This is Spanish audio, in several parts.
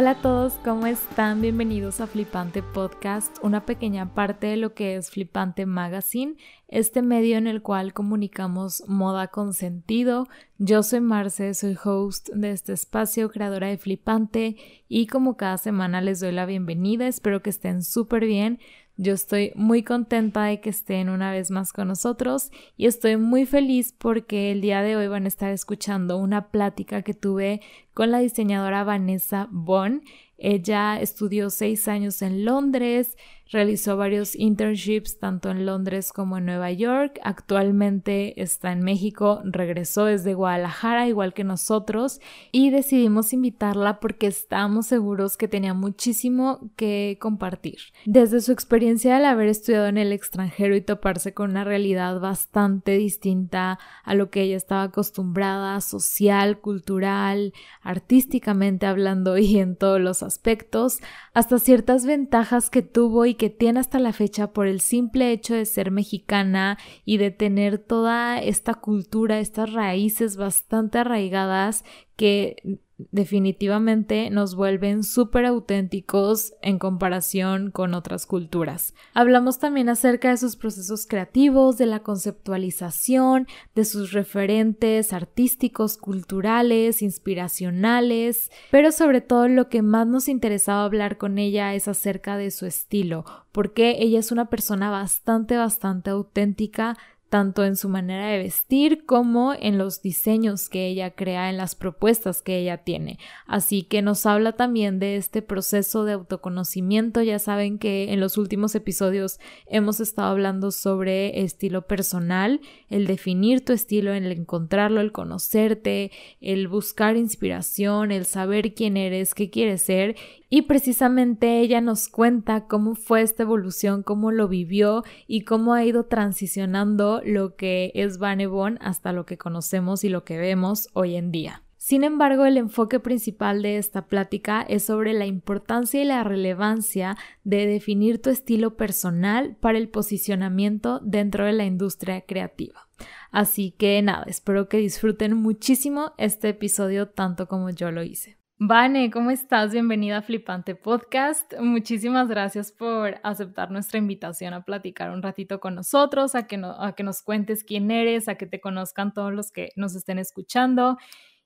Hola a todos, ¿cómo están? Bienvenidos a Flipante Podcast, una pequeña parte de lo que es Flipante Magazine, este medio en el cual comunicamos moda con sentido. Yo soy Marce, soy host de este espacio, creadora de Flipante, y como cada semana les doy la bienvenida, espero que estén súper bien. Yo estoy muy contenta de que estén una vez más con nosotros y estoy muy feliz porque el día de hoy van a estar escuchando una plática que tuve con la diseñadora Vanessa Bond. Ella estudió seis años en Londres, Realizó varios internships tanto en Londres como en Nueva York. Actualmente está en México, regresó desde Guadalajara igual que nosotros y decidimos invitarla porque estábamos seguros que tenía muchísimo que compartir. Desde su experiencia al haber estudiado en el extranjero y toparse con una realidad bastante distinta a lo que ella estaba acostumbrada, social, cultural, artísticamente hablando y en todos los aspectos, hasta ciertas ventajas que tuvo y que tiene hasta la fecha por el simple hecho de ser mexicana y de tener toda esta cultura, estas raíces bastante arraigadas que definitivamente nos vuelven súper auténticos en comparación con otras culturas. Hablamos también acerca de sus procesos creativos, de la conceptualización, de sus referentes artísticos, culturales, inspiracionales, pero sobre todo lo que más nos interesaba hablar con ella es acerca de su estilo, porque ella es una persona bastante, bastante auténtica, tanto en su manera de vestir como en los diseños que ella crea, en las propuestas que ella tiene. Así que nos habla también de este proceso de autoconocimiento. Ya saben que en los últimos episodios hemos estado hablando sobre estilo personal, el definir tu estilo, el encontrarlo, el conocerte, el buscar inspiración, el saber quién eres, qué quieres ser y precisamente ella nos cuenta cómo fue esta evolución, cómo lo vivió y cómo ha ido transicionando lo que es Vanebon hasta lo que conocemos y lo que vemos hoy en día. Sin embargo, el enfoque principal de esta plática es sobre la importancia y la relevancia de definir tu estilo personal para el posicionamiento dentro de la industria creativa. Así que nada, espero que disfruten muchísimo este episodio tanto como yo lo hice. Vane, ¿cómo estás? Bienvenida a Flipante Podcast. Muchísimas gracias por aceptar nuestra invitación a platicar un ratito con nosotros, a que, nos cuentes quién eres, a que te conozcan todos los que nos estén escuchando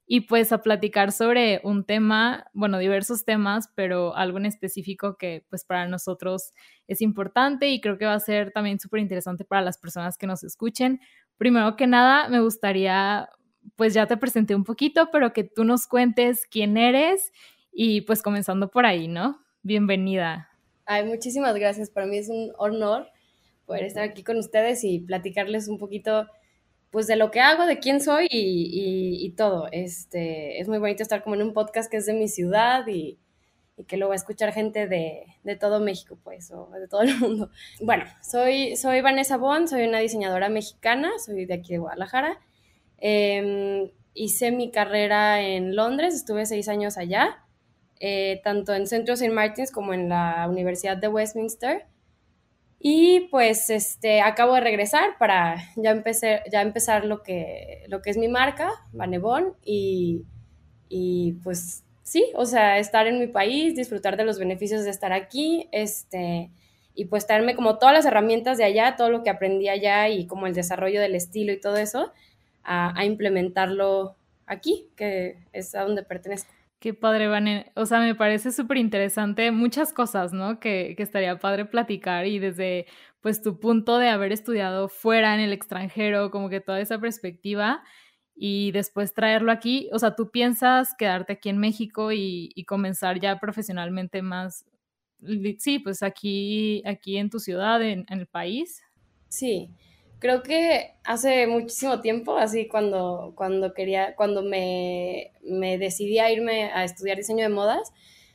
y pues a platicar sobre un tema, bueno, diversos temas, pero algo en específico que pues para nosotros es importante y creo que va a ser también súper interesante para las personas que nos escuchen. Primero que nada, me gustaría pues ya te presenté un poquito, pero que tú nos cuentes quién eres y pues comenzando por ahí, ¿no? Bienvenida. Ay, muchísimas gracias. Para mí es un honor poder estar aquí con ustedes y platicarles un poquito pues de lo que hago, de quién soy y, todo. Este, es muy bonito estar como en un podcast que es de mi ciudad y, que lo va a escuchar gente de, todo México, pues, o de todo el mundo. Bueno, soy, soy Vanessa Bond, soy una diseñadora mexicana, soy de aquí de Guadalajara. Em, hice mi carrera en Londres, estuve seis años allá, eh, tanto en Centro St. Martins como en la Universidad de Westminster. Y pues este, acabo de regresar para ya, empecé, ya empezar lo que, lo que es mi marca, Vanebon, y, y pues sí, o sea, estar en mi país, disfrutar de los beneficios de estar aquí, este, y pues traerme como todas las herramientas de allá, todo lo que aprendí allá y como el desarrollo del estilo y todo eso, a, implementarlo aquí, que es a donde pertenezco. Qué padre, Vane. O sea, me parece súper interesante muchas cosas, ¿no? Que, que, estaría padre platicar y desde, pues, tu punto de haber estudiado fuera en el extranjero, como que toda esa perspectiva y después traerlo aquí. O sea, ¿tú piensas quedarte aquí en México y, y comenzar ya profesionalmente más? Sí, pues aquí, aquí en tu ciudad, en, en el país. Sí, creo que hace muchísimo tiempo, así cuando, cuando quería, cuando me, me, decidí a irme a estudiar diseño de modas,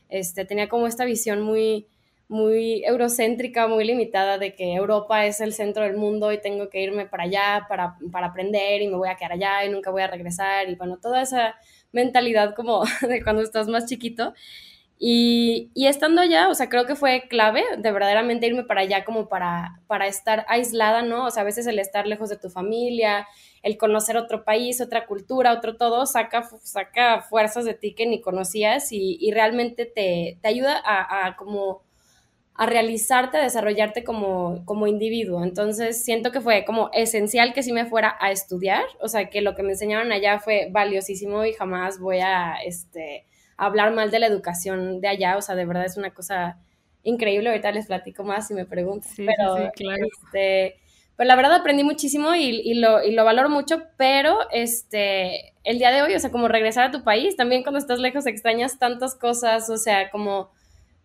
este, tenía como esta visión muy, muy eurocéntrica, muy limitada de que Europa es el centro del mundo y tengo que irme para allá para, para aprender y me voy a quedar allá y nunca voy a regresar y bueno, toda esa mentalidad como de cuando estás más chiquito. Y, estando allá, o sea, creo que fue clave de verdaderamente irme para allá como para, para estar aislada, ¿no? O sea, a veces el estar lejos de tu familia, el conocer otro país, otra cultura, otro todo, saca, saca fuerzas de ti que ni conocías y, y realmente te, te ayuda a, a, como a realizarte, a desarrollarte como, como individuo. Entonces, siento que fue como esencial que sí me fuera a estudiar, o sea, que lo que me enseñaron allá fue valiosísimo y jamás voy a, este, hablar mal de la educación de allá, o sea, de verdad es una cosa increíble, ahorita les platico más si me preguntan, sí, pero, sí, claro. este, pues la verdad aprendí muchísimo y, y, lo, y lo valoro mucho, pero este, el día de hoy, o sea, como regresar a tu país, también cuando estás lejos extrañas tantas cosas, o sea, como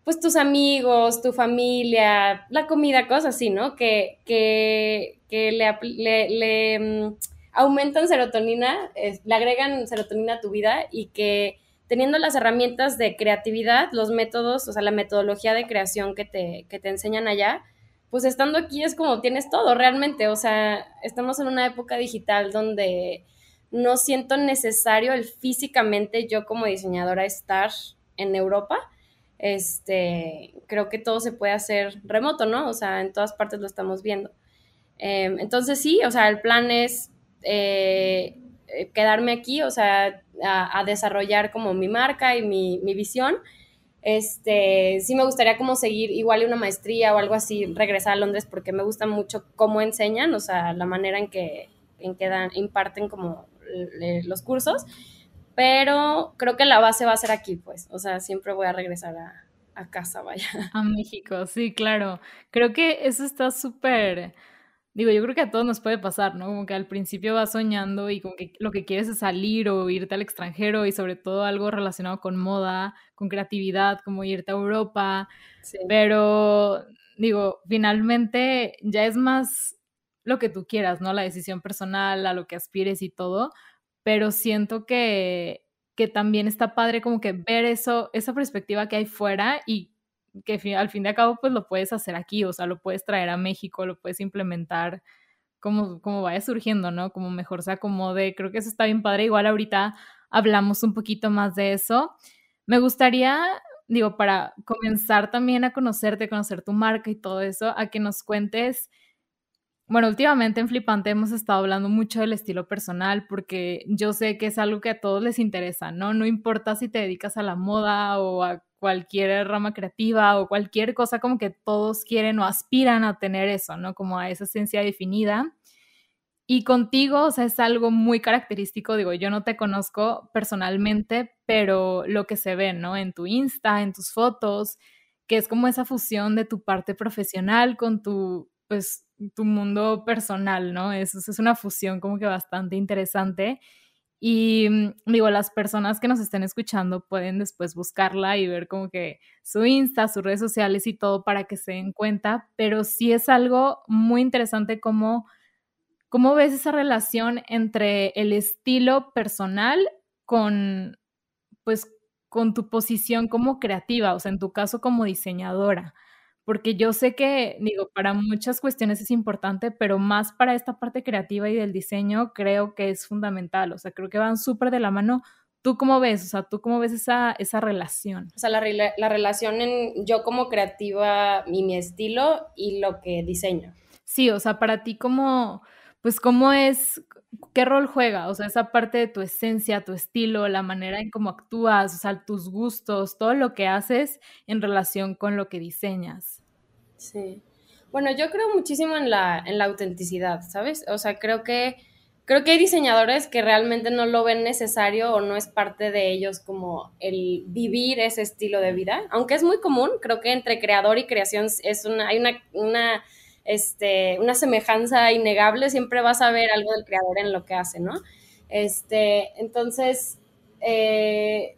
pues tus amigos, tu familia, la comida, cosas así, ¿no? Que, que, que le, le, le um, aumentan serotonina, eh, le agregan serotonina a tu vida y que teniendo las herramientas de creatividad, los métodos, o sea, la metodología de creación que te, que te enseñan allá, pues estando aquí es como tienes todo realmente, o sea, estamos en una época digital donde no siento necesario el físicamente yo como diseñadora estar en Europa, este, creo que todo se puede hacer remoto, ¿no? O sea, en todas partes lo estamos viendo. Eh, entonces sí, o sea, el plan es eh, eh, quedarme aquí, o sea, a, a, desarrollar como mi marca y mi, mi, visión. Este, sí me gustaría como seguir igual una maestría o algo así, regresar a Londres porque me gusta mucho cómo enseñan, o sea, la manera en que, en que dan, imparten como los cursos, pero creo que la base va a ser aquí, pues, o sea, siempre voy a regresar a, a casa, vaya. A México, sí, claro. Creo que eso está súper Digo, yo creo que a todos nos puede pasar, ¿no? Como que al principio vas soñando y como que lo que quieres es salir o irte al extranjero y sobre todo algo relacionado con moda, con creatividad, como irte a Europa. Sí. Pero digo, finalmente ya es más lo que tú quieras, ¿no? La decisión personal, a lo que aspires y todo. Pero siento que, que también está padre como que ver eso, esa perspectiva que hay fuera y que al fin de cabo pues lo puedes hacer aquí, o sea, lo puedes traer a México, lo puedes implementar como, como vaya surgiendo, ¿no? Como mejor se acomode. Creo que eso está bien padre. Igual ahorita hablamos un poquito más de eso. Me gustaría, digo, para comenzar también a conocerte, conocer tu marca y todo eso, a que nos cuentes bueno, últimamente en Flipante hemos estado hablando mucho del estilo personal porque yo sé que es algo que a todos les interesa, ¿no? No importa si te dedicas a la moda o a cualquier rama creativa o cualquier cosa, como que todos quieren o aspiran a tener eso, ¿no? Como a esa esencia definida. Y contigo, o sea, es algo muy característico, digo, yo no te conozco personalmente, pero lo que se ve, ¿no? En tu Insta, en tus fotos, que es como esa fusión de tu parte profesional con tu, pues, tu mundo personal, ¿no? Eso es una fusión como que bastante interesante. Y mm, digo, las personas que nos estén escuchando pueden después buscarla y ver como que su Insta, sus redes sociales y todo para que se den cuenta, pero sí es algo muy interesante como cómo ves esa relación entre el estilo personal con pues con tu posición como creativa, o sea, en tu caso como diseñadora porque yo sé que, digo, para muchas cuestiones es importante, pero más para esta parte creativa y del diseño creo que es fundamental, o sea, creo que van súper de la mano. ¿Tú cómo ves? O sea, ¿tú cómo ves esa, esa relación? O sea, la, la relación en yo como creativa y mi estilo y lo que diseño. Sí, o sea, para ti, ¿cómo, pues, cómo es, qué rol juega? O sea, esa parte de tu esencia, tu estilo, la manera en cómo actúas, o sea, tus gustos, todo lo que haces en relación con lo que diseñas. Sí. Bueno, yo creo muchísimo en la, en la autenticidad, ¿sabes? O sea, creo que, creo que hay diseñadores que realmente no lo ven necesario o no es parte de ellos como el vivir ese estilo de vida, aunque es muy común, creo que entre creador y creación es una, hay una, una este, una semejanza innegable, siempre vas a ver algo del creador en lo que hace, ¿no? Este, entonces, eh,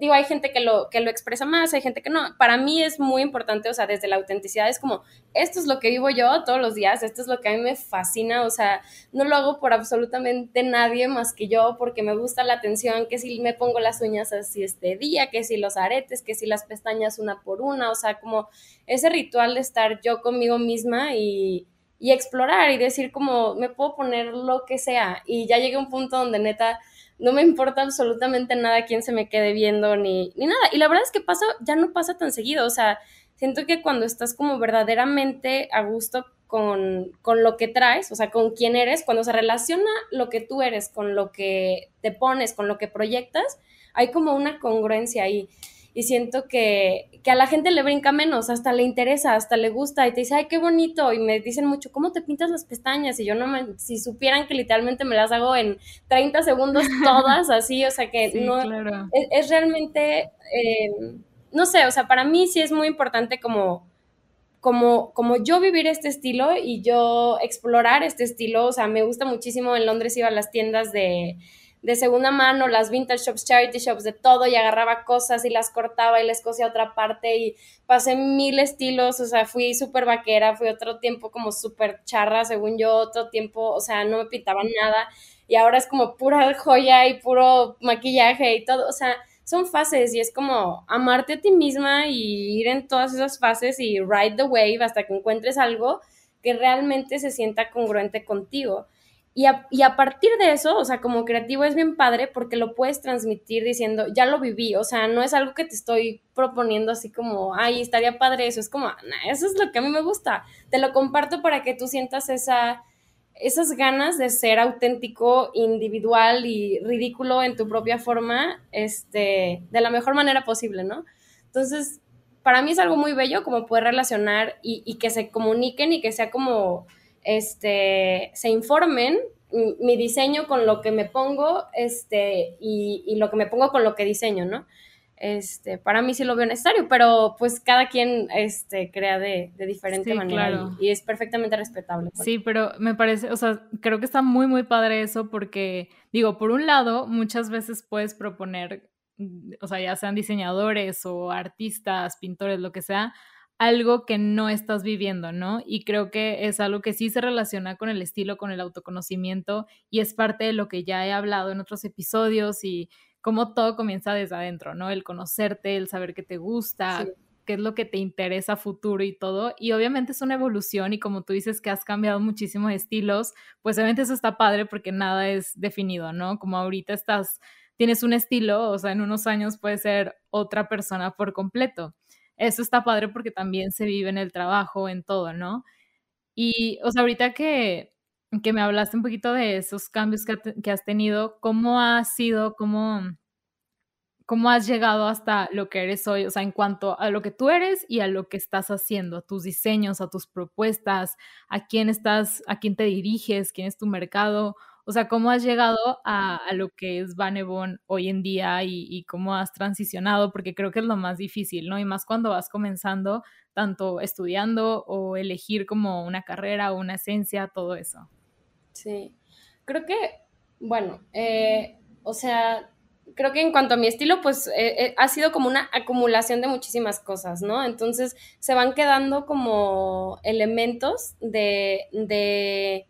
digo, hay gente que lo, que lo expresa más, hay gente que no. Para mí es muy importante, o sea, desde la autenticidad es como, esto es lo que vivo yo todos los días, esto es lo que a mí me fascina, o sea, no lo hago por absolutamente nadie más que yo, porque me gusta la atención, que si me pongo las uñas así este día, que si los aretes, que si las pestañas una por una, o sea, como ese ritual de estar yo conmigo misma y, y explorar y decir como, me puedo poner lo que sea. Y ya llegué a un punto donde neta no me importa absolutamente nada quién se me quede viendo ni, ni nada. Y la verdad es que pasa, ya no pasa tan seguido, o sea, siento que cuando estás como verdaderamente a gusto con, con, lo que traes, o sea, con quién eres, cuando se relaciona lo que tú eres con lo que te pones, con lo que proyectas, hay como una congruencia ahí. Y siento que, que a la gente le brinca menos, hasta le interesa, hasta le gusta y te dice, ay, qué bonito. Y me dicen mucho, ¿cómo te pintas las pestañas? Y yo no me, si supieran que literalmente me las hago en 30 segundos todas, así, o sea que no, es, realmente, eh, no sé, o sea, para mí sí es muy importante como como, como yo vivir este estilo y yo explorar este estilo, o sea, me gusta muchísimo, en Londres iba a las tiendas de, de segunda mano, las vintage shops, charity shops, de todo, y agarraba cosas y las cortaba y les cosía otra parte y pasé mil estilos, o sea, fui súper vaquera, fui otro tiempo como súper charra, según yo, otro tiempo, o sea, no me pintaban nada, y ahora es como pura joya y puro maquillaje y todo, o sea, son fases y es como amarte a ti misma y ir en todas esas fases y ride the wave hasta que encuentres algo que realmente se sienta congruente contigo. Y a, y a, partir de eso, o sea, como creativo es bien padre porque lo puedes transmitir diciendo, ya lo viví, o sea, no es algo que te estoy proponiendo así como, ay, estaría padre eso, es como, eso es lo que a mí me gusta, te lo comparto para que tú sientas esa, esas ganas de ser auténtico, individual y ridículo en tu propia forma, este, de la mejor manera posible, ¿no? Entonces, para mí es algo muy bello como poder relacionar y, que se comuniquen y que sea como, este, se informen mi diseño con lo que me pongo, este, y, y lo que me pongo con lo que diseño, ¿no? este, para mí sí lo veo necesario, pero pues cada quien este, crea de, diferente manera y, es perfectamente respetable. Pues. Sí, pero me parece, o sea, creo que está muy, muy padre eso porque, digo, por un lado, muchas veces puedes proponer, o sea, ya sean diseñadores o artistas, pintores, lo que sea, algo que no estás viviendo, ¿no? Y creo que es algo que sí se relaciona con el estilo, con el autoconocimiento y es parte de lo que ya he hablado en otros episodios y cómo todo comienza desde adentro, ¿no? El conocerte, el saber qué te gusta, qué es lo que te interesa futuro y todo. Y obviamente es una evolución y como tú dices que has cambiado muchísimo de estilos, pues obviamente eso está padre porque nada es definido, ¿no? Como ahorita estás, tienes un estilo, o sea, en unos años puede ser otra persona por completo. Eso está padre porque también se vive en el trabajo, en todo, ¿no? Y, o sea, ahorita que, que me hablaste un poquito de esos cambios que, has tenido, ¿cómo ha sido, cómo, cómo has llegado hasta lo que eres hoy? O sea, en cuanto a lo que tú eres y a lo que estás haciendo, a tus diseños, a tus propuestas, a quién estás, a quién te diriges, quién es tu mercado. O sea, ¿cómo has llegado a, lo que es Banebon hoy en día y, y, cómo has transicionado? Porque creo que es lo más difícil, ¿no? Y más cuando vas comenzando, tanto estudiando o elegir como una carrera o una esencia, todo eso. Sí, creo que, bueno, eh, o sea, creo que en cuanto a mi estilo, pues eh, eh, ha sido como una acumulación de muchísimas cosas, ¿no? Entonces se van quedando como elementos de, de,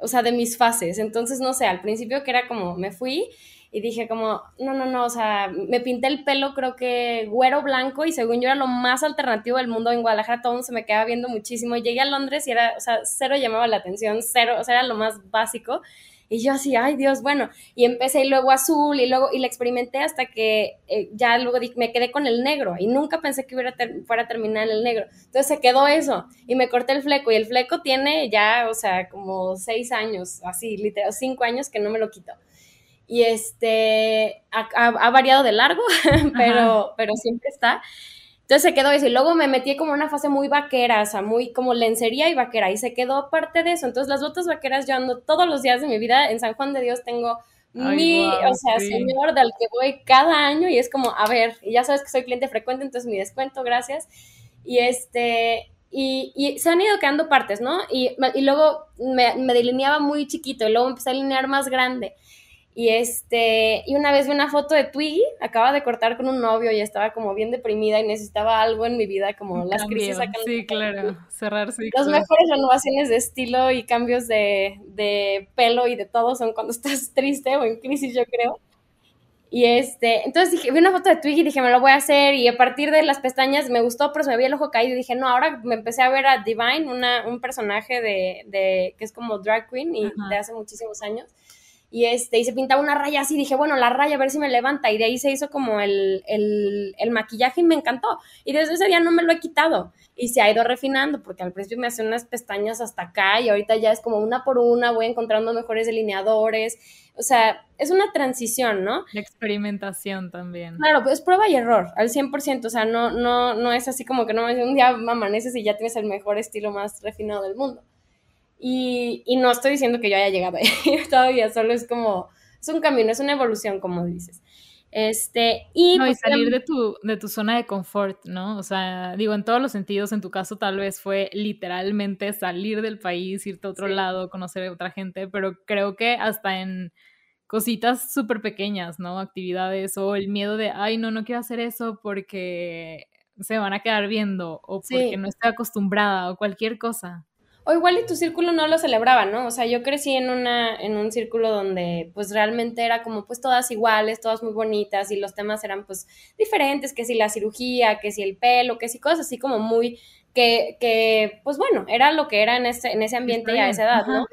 o sea, de mis fases. Entonces, no sé, al principio que era como, me fui y dije como, no, no, no, o sea, me pinté el pelo creo que güero blanco y según yo era lo más alternativo del mundo en Guadalajara, todo mundo se me quedaba viendo muchísimo. Llegué a Londres y era, o sea, cero llamaba la atención, cero, o sea, era lo más básico. Y yo así, ay Dios, bueno, y empecé y luego azul y luego, y la experimenté hasta que eh, ya luego me quedé con el negro y nunca pensé que hubiera fuera a terminar en el negro. Entonces se quedó eso y me corté el fleco y el fleco tiene ya, o sea, como seis años, así, literal, cinco años que no me lo quito y este ha, variado de largo, pero, pero siempre está. Entonces se quedó eso y luego me metí como una fase muy vaquera, o sea, muy como lencería y vaquera y se quedó parte de eso. Entonces las botas vaqueras yo ando todos los días de mi vida en San Juan de Dios tengo mi, o sea, señor del que voy cada año y es como, a ver, y ya sabes que soy cliente frecuente, entonces mi descuento, gracias. Y este, y, y, se han ido quedando partes, ¿no? Y, y luego me, me, delineaba muy chiquito y luego empecé a delinear más grande. Y este, y una vez vi una foto de Twiggy, acaba de cortar con un novio y estaba como bien deprimida y necesitaba algo en mi vida, como las crisis acá. Sí, claro, cerrar Las mejores renovaciones de estilo y cambios de, de pelo y de todo son cuando estás triste o en crisis, yo creo. Y este, entonces dije, vi una foto de Twiggy y dije, me lo voy a hacer. Y a partir de las pestañas me gustó, pero se me había el ojo caído. Y dije, no, ahora me empecé a ver a Divine, una, un personaje de, de que es como drag queen y de hace muchísimos años y, este, y se pintaba una raya así, dije, bueno, la raya, a ver si me levanta, y de ahí se hizo como el, el, el maquillaje y me encantó, y desde ese día no me lo he quitado, y se ha ido refinando, porque al principio me hacía unas pestañas hasta acá, y ahorita ya es como una por una, voy encontrando mejores delineadores, o sea, es una transición, ¿no? La experimentación también. Claro, pues prueba y error, al 100%, o sea, no, no, no es así como que no un día amaneces y ya tienes el mejor estilo más refinado del mundo. Y, y no estoy diciendo que yo haya llegado ahí todavía, solo es como, es un camino, es una evolución, como dices. Este, y, no, y pues, salir de tu, de tu zona de confort, ¿no? O sea, digo, en todos los sentidos, en tu caso tal vez fue literalmente salir del país, irte a otro lado, conocer a otra gente, pero creo que hasta en cositas súper pequeñas, ¿no? Actividades o el miedo de, ay, no, no quiero hacer eso porque se van a quedar viendo o porque no estoy acostumbrada o cualquier cosa o igual y tu círculo no lo celebraba, ¿no? O sea, yo crecí en una, en un círculo donde pues realmente era como pues todas iguales, todas muy bonitas y los temas eran pues diferentes, que si la cirugía, que si el pelo, que si cosas así como muy, que, que pues bueno, era lo que era en ese, en ese ambiente y a esa edad, ¿no?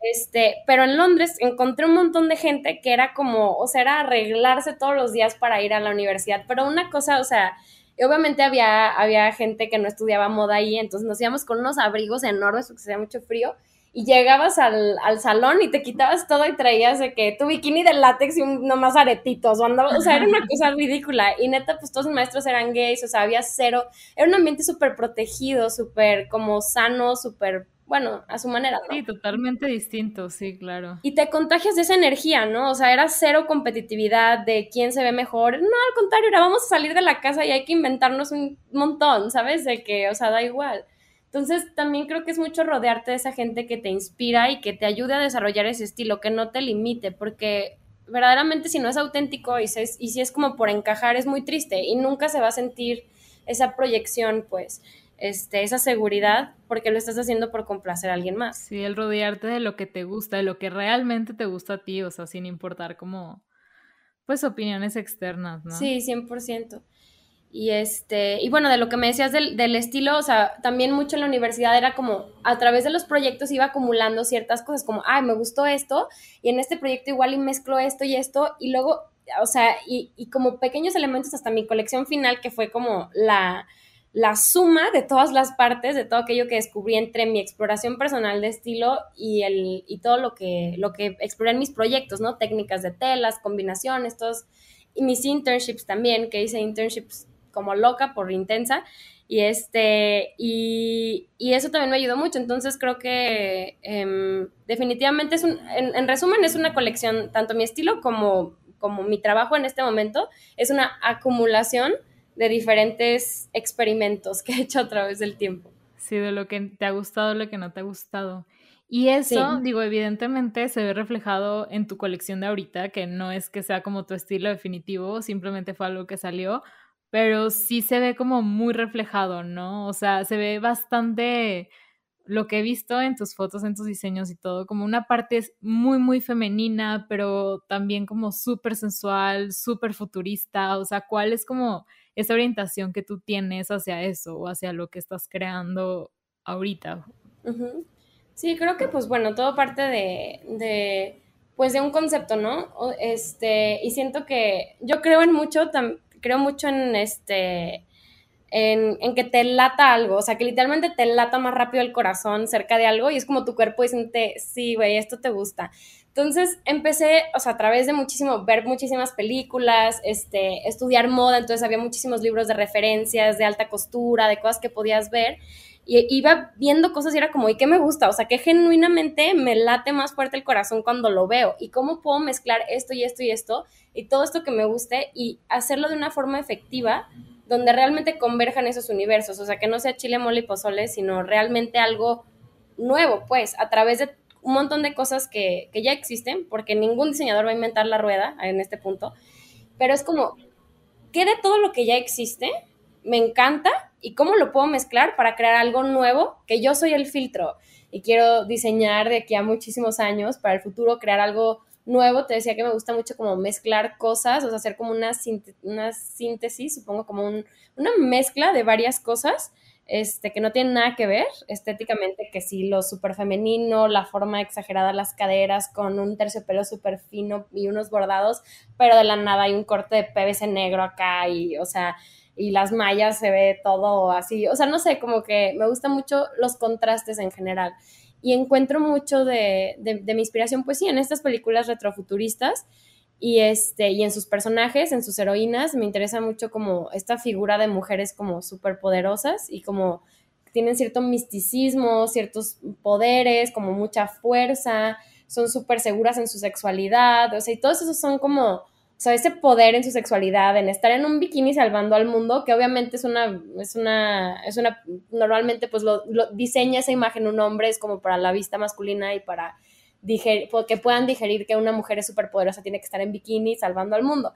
Este, pero en Londres encontré un montón de gente que era como, o sea, era arreglarse todos los días para ir a la universidad, pero una cosa, o sea, y obviamente había, había gente que no estudiaba moda ahí, entonces nos íbamos con unos abrigos enormes porque hacía mucho frío y llegabas al, salón y te quitabas todo y traías de que tu bikini de látex y un, nomás aretitos, o, o sea, era una cosa ridícula. Y neta, pues todos los maestros eran gays, o sea, había cero, era un ambiente súper protegido, súper como sano, súper bueno, a su manera. Sí, totalmente distinto, sí, claro. Y te contagias de esa energía, ¿no? O sea, era cero competitividad de quién se ve mejor. No, al contrario, era vamos a salir de la casa y hay que inventarnos un montón, ¿sabes? De que, o sea, da igual. Entonces, también creo que es mucho rodearte de esa gente que te inspira y que te ayude a desarrollar ese estilo, que no te limite, porque verdaderamente si no es auténtico y, y si es como por encajar, es muy triste y nunca se va a sentir esa proyección, pues este, esa seguridad porque lo estás haciendo por complacer a alguien más. Sí, el rodearte de lo que te gusta, de lo que realmente te gusta a ti, o sea, sin importar como, pues, opiniones externas, ¿no? Sí, 100%. Y este, y bueno, de lo que me decías del, del, estilo, o sea, también mucho en la universidad era como a través de los proyectos iba acumulando ciertas cosas, como, ay, me gustó esto, y en este proyecto igual y mezclo esto y esto, y luego, o sea, y, y como pequeños elementos hasta mi colección final, que fue como la, la suma de todas las partes, de todo aquello que descubrí entre mi exploración personal de estilo y, el, y todo lo que, lo que exploré en mis proyectos, ¿no? Técnicas de telas, combinaciones, todos, y mis internships también, que hice internships como loca por intensa, y este, y, eso también me ayudó mucho, entonces creo que em, definitivamente es un, en, resumen es una colección, tanto mi estilo como, como mi trabajo en este momento, es una acumulación de diferentes experimentos que he hecho a través del tiempo. Sí, de lo que te ha gustado, lo que no te ha gustado. Y eso, digo, evidentemente se ve reflejado en tu colección de ahorita, que no es que sea como tu estilo definitivo, simplemente fue algo que salió, pero sí se ve como muy reflejado, ¿no? O sea, se ve bastante lo que he visto en tus fotos, en tus diseños y todo, como una parte muy, muy femenina, pero también como súper sensual, súper futurista, o sea, ¿cuál es como esa orientación que tú tienes hacia eso o hacia lo que estás creando ahorita. Sí, creo que pues bueno, todo parte de, de, pues de un concepto, ¿no? Este, y siento que yo creo en mucho, creo mucho en este, en, en, que te lata algo, o sea, que literalmente te lata más rápido el corazón cerca de algo y es como tu cuerpo diciéndote, sí, güey, esto te gusta. Entonces empecé, o sea, a través de muchísimo, ver muchísimas películas, este, estudiar moda, entonces había muchísimos libros de referencias, de alta costura, de cosas que podías ver. Y iba viendo cosas y era como, ¿y qué me gusta? O sea, que genuinamente me late más fuerte el corazón cuando lo veo. ¿Y cómo puedo mezclar esto y esto y esto? Y todo esto que me guste y hacerlo de una forma efectiva donde realmente converjan esos universos. O sea, que no sea chile, mole y pozole, sino realmente algo nuevo, pues, a través de un montón de cosas que, ya existen, porque ningún diseñador va a inventar la rueda en este punto, pero es como, ¿qué de todo lo que ya existe me encanta y cómo lo puedo mezclar para crear algo nuevo? Que yo soy el filtro y quiero diseñar de aquí a muchísimos años para el futuro, crear algo nuevo. Te decía que me gusta mucho como mezclar cosas, o sea, hacer como una síntesis, supongo como una mezcla de varias cosas este, que no tienen nada que ver estéticamente, que sí, lo súper femenino, la forma exagerada, las caderas con un terciopelo súper fino y unos bordados, pero de la nada hay un corte de PVC negro acá y, o sea, y las mallas se ve todo así, o sea, no sé, como que me gustan mucho los contrastes en general. Y encuentro mucho de, de, mi inspiración, pues sí, en estas películas retrofuturistas y, este, y en sus personajes, en sus heroínas, me interesa mucho como esta figura de mujeres como súper poderosas y como tienen cierto misticismo, ciertos poderes, como mucha fuerza, son súper seguras en su sexualidad, o sea, y todos esos son como, o sea, ese poder en su sexualidad, en estar en un bikini salvando al mundo, que obviamente es una, es una, es una, normalmente pues lo, lo diseña esa imagen un hombre, es como para la vista masculina y para que puedan digerir que una mujer es súper poderosa, tiene que estar en bikini salvando al mundo.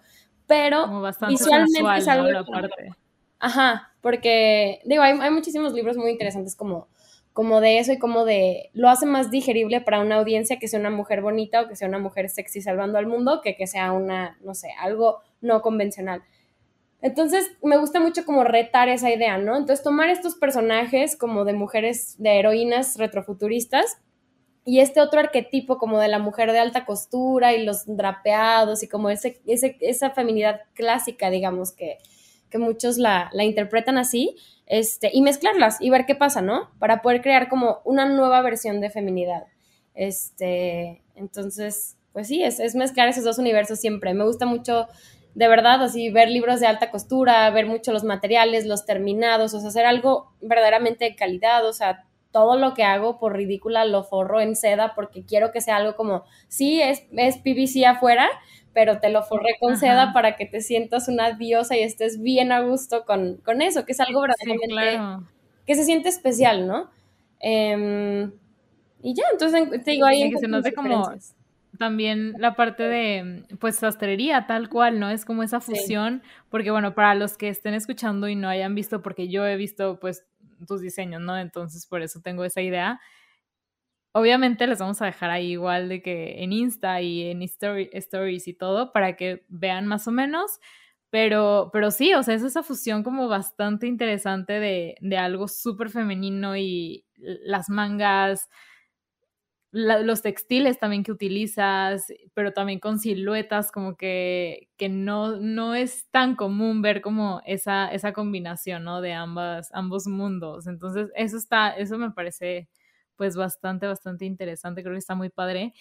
Pero visualmente es algo... Ajá, porque digo, hay, hay, muchísimos libros muy interesantes como, como de eso y como de lo hace más digerible para una audiencia que sea una mujer bonita o que sea una mujer sexy salvando al mundo que que sea una, no sé, algo no convencional. Entonces, me gusta mucho como retar esa idea, ¿no? Entonces, tomar estos personajes como de mujeres, de heroínas retrofuturistas y este otro arquetipo como de la mujer de alta costura y los drapeados y como ese, esa feminidad clásica, digamos, que, que muchos la, la, interpretan así, este, y mezclarlas y ver qué pasa, ¿no? Para poder crear como una nueva versión de feminidad. Este, entonces, pues sí, es, es mezclar esos dos universos siempre. Me gusta mucho, de verdad, así, ver libros de alta costura, ver mucho los materiales, los terminados, o sea, hacer algo verdaderamente de calidad, o sea, todo lo que hago por ridícula lo forro en seda porque quiero que sea algo como, sí, es, es PVC afuera, pero te lo forré con seda para que te sientas una diosa y estés bien a gusto con, eso, que es algo verdaderamente que se siente especial, ¿no? Em, y ya, entonces te digo ahí. que se note como también la parte de, pues, sastrería, tal cual, ¿no? Es como esa fusión, porque bueno, para los que estén escuchando y no hayan visto, porque yo he visto, pues, tus diseños, ¿no? Entonces por eso tengo esa idea. Obviamente les vamos a dejar ahí igual de que en Insta y en Stories y todo para que vean más o menos. Pero, pero sí, o sea, es esa fusión como bastante interesante de, de algo súper femenino y las mangas, los textiles también que utilizas, pero también con siluetas como que, que no, no es tan común ver como esa, esa combinación, ¿no? De ambas, ambos mundos. Entonces, eso está, eso me parece pues bastante, bastante interesante, creo que está muy padre.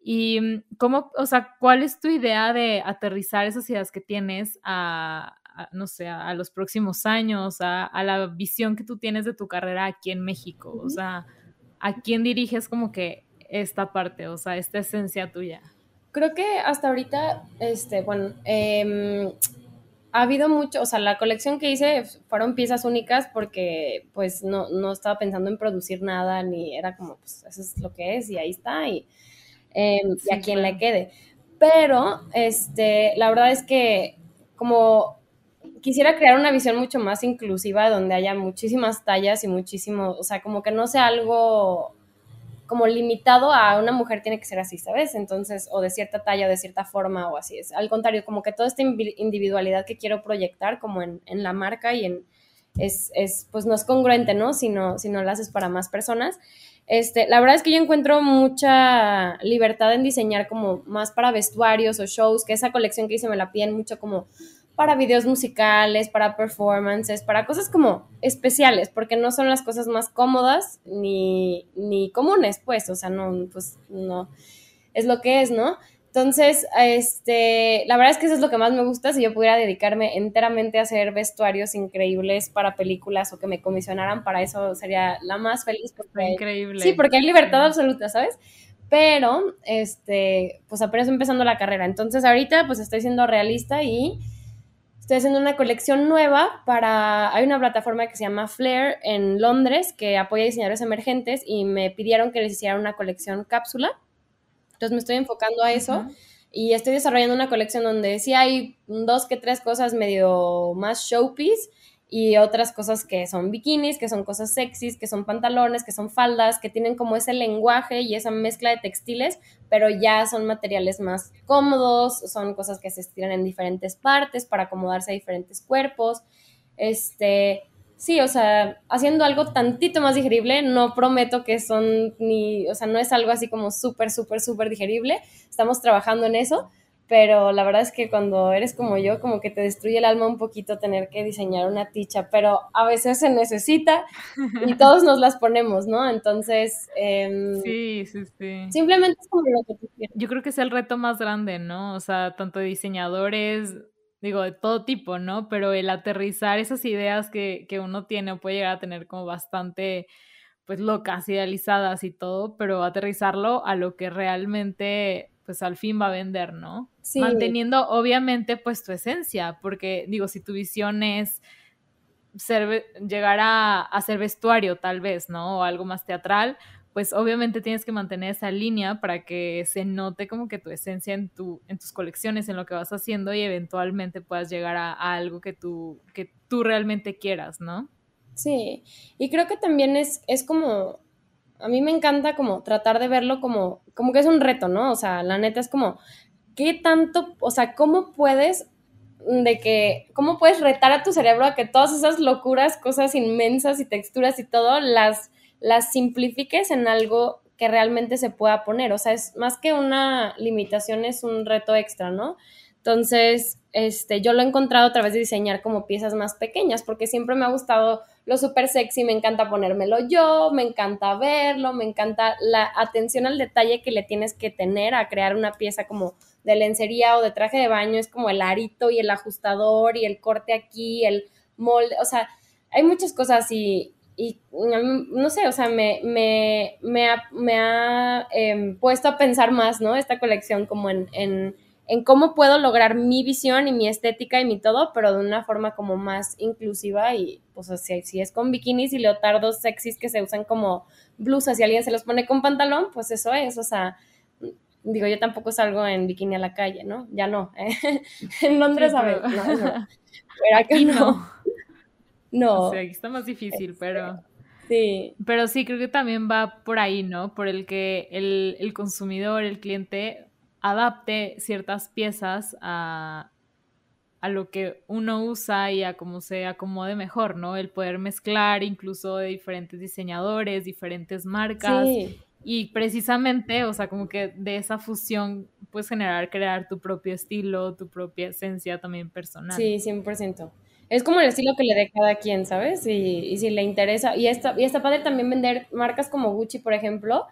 Y mm, cómo, o sea, ¿cuál es tu idea de aterrizar esas ideas que tienes a, no sé, a, los próximos años, a, a, la visión que tú tienes de tu carrera aquí en México? O sea, ¿a quién diriges como que esta parte, o sea, esta esencia tuya? Creo que hasta ahorita, este, bueno, em, ha habido mucho, o sea, la colección que hice fueron piezas únicas porque pues no, no estaba pensando en producir nada, ni era como, pues eso es lo que es y ahí está, y, em, a quien le quede. Pero, este, la verdad es que como quisiera crear una visión mucho más inclusiva donde haya muchísimas tallas y muchísimo, o sea, como que no sea algo como limitado a una mujer tiene que ser así, ¿sabes? Entonces, o de cierta talla, de cierta forma, o así es. Al contrario, como que toda esta individualidad que quiero proyectar como en, en la marca y en, es, es, pues no es congruente, ¿no? Si no, si no lo haces para más personas. Este, la verdad es que yo encuentro mucha libertad en diseñar como más para vestuarios o shows, que esa colección que hice me la piden mucho como para videos musicales, para performances, para cosas como especiales, porque no son las cosas más cómodas ni, ni comunes, pues, o sea, no, pues, no, es lo que es, ¿no? Entonces, este, la verdad es que eso es lo que más me gusta, si yo pudiera dedicarme enteramente a hacer vestuarios increíbles para películas o que me comisionaran para eso sería la más feliz. Porque, Increíble. Sí, porque hay libertad absoluta, ¿sabes? Pero, este, pues apenas empezando la carrera. Entonces, ahorita, pues estoy siendo realista y Estoy haciendo una colección nueva para... Hay una plataforma que se llama Flair en Londres que apoya a diseñadores emergentes y me pidieron que les hiciera una colección cápsula. Entonces me estoy enfocando a eso. Y estoy desarrollando una colección donde sí hay dos que tres cosas medio más showpiece y otras cosas que son bikinis, que son cosas sexys, que son pantalones, que son faldas, que tienen como ese lenguaje y esa mezcla de textiles, pero ya son materiales más cómodos, son cosas que se estiran en diferentes partes para acomodarse a diferentes cuerpos. Este, Sí, o sea, haciendo algo tantito más digerible, no prometo que son ni, o sea, no es algo así como súper, súper, súper digerible, estamos trabajando en eso, pero la verdad es que cuando eres como yo, como que te destruye el alma un poquito tener que diseñar una ticha, pero a veces se necesita y todos nos las ponemos, ¿no? Entonces, em, sí, sí, sí. Simplemente es como lo que tú quieres. Yo creo que es el reto más grande, ¿no? O sea, tanto diseñadores, digo, de todo tipo, ¿no? Pero el aterrizar esas ideas que, que uno tiene o puede llegar a tener como bastante, pues locas, idealizadas y todo, pero aterrizarlo a lo que realmente, pues al fin va a vender, ¿no? Sí. Manteniendo obviamente pues tu esencia, porque digo, si tu visión es ser, llegar a, a ser vestuario tal vez, ¿no? O algo más teatral, pues obviamente tienes que mantener esa línea para que se note como que tu esencia en, tu, en tus colecciones, en lo que vas haciendo y eventualmente puedas llegar a, algo que tú, que tú realmente quieras, ¿no? Sí, y creo que también es, es como, a mí me encanta como tratar de verlo como, como que es un reto, ¿no? O sea, la neta es como, ¿qué tanto, o sea, cómo puedes de que, ¿cómo puedes retar a tu cerebro a que todas esas locuras, cosas inmensas y texturas y todo, las las simplifiques en algo que realmente se pueda poner. O sea, es más que una limitación, es un reto extra, ¿no? Entonces, este, yo lo he encontrado a través de diseñar como piezas más pequeñas, porque siempre me ha gustado lo súper sexy, me encanta ponérmelo yo, me encanta verlo, me encanta la atención al detalle que le tienes que tener a crear una pieza como de lencería o de traje de baño, es como el arito y el ajustador y el corte aquí, el molde, o sea, hay muchas cosas y, y no sé, o sea, me, me, me ha, me ha em, puesto a pensar más, ¿no? Esta colección como en, en, en, cómo puedo lograr mi visión y mi estética y mi todo, pero de una forma como más inclusiva y pues si, si es con bikinis y leotardos sexys que se usan como blusas y alguien se los pone con pantalón, pues eso es, o sea, digo, yo tampoco salgo en bikini a la calle, ¿no? Ya no, ¿eh? en Londres a ver, no, no. Pero aquí no. No. O sea, aquí está más difícil, pero... Este, sí. Pero sí, creo que también va por ahí, ¿no? Por el que el, el consumidor, el cliente, adapte ciertas piezas a, a lo que uno usa y a cómo se acomode mejor, ¿no? El poder mezclar incluso de diferentes diseñadores, diferentes marcas. Sí. Y precisamente, o sea, como que de esa fusión puedes generar, crear tu propio estilo, tu propia esencia también personal. Sí, 100% es como el estilo que le dé cada quien, ¿sabes? Y, y si le interesa. Y está, y está padre también vender marcas como Gucci, por ejemplo.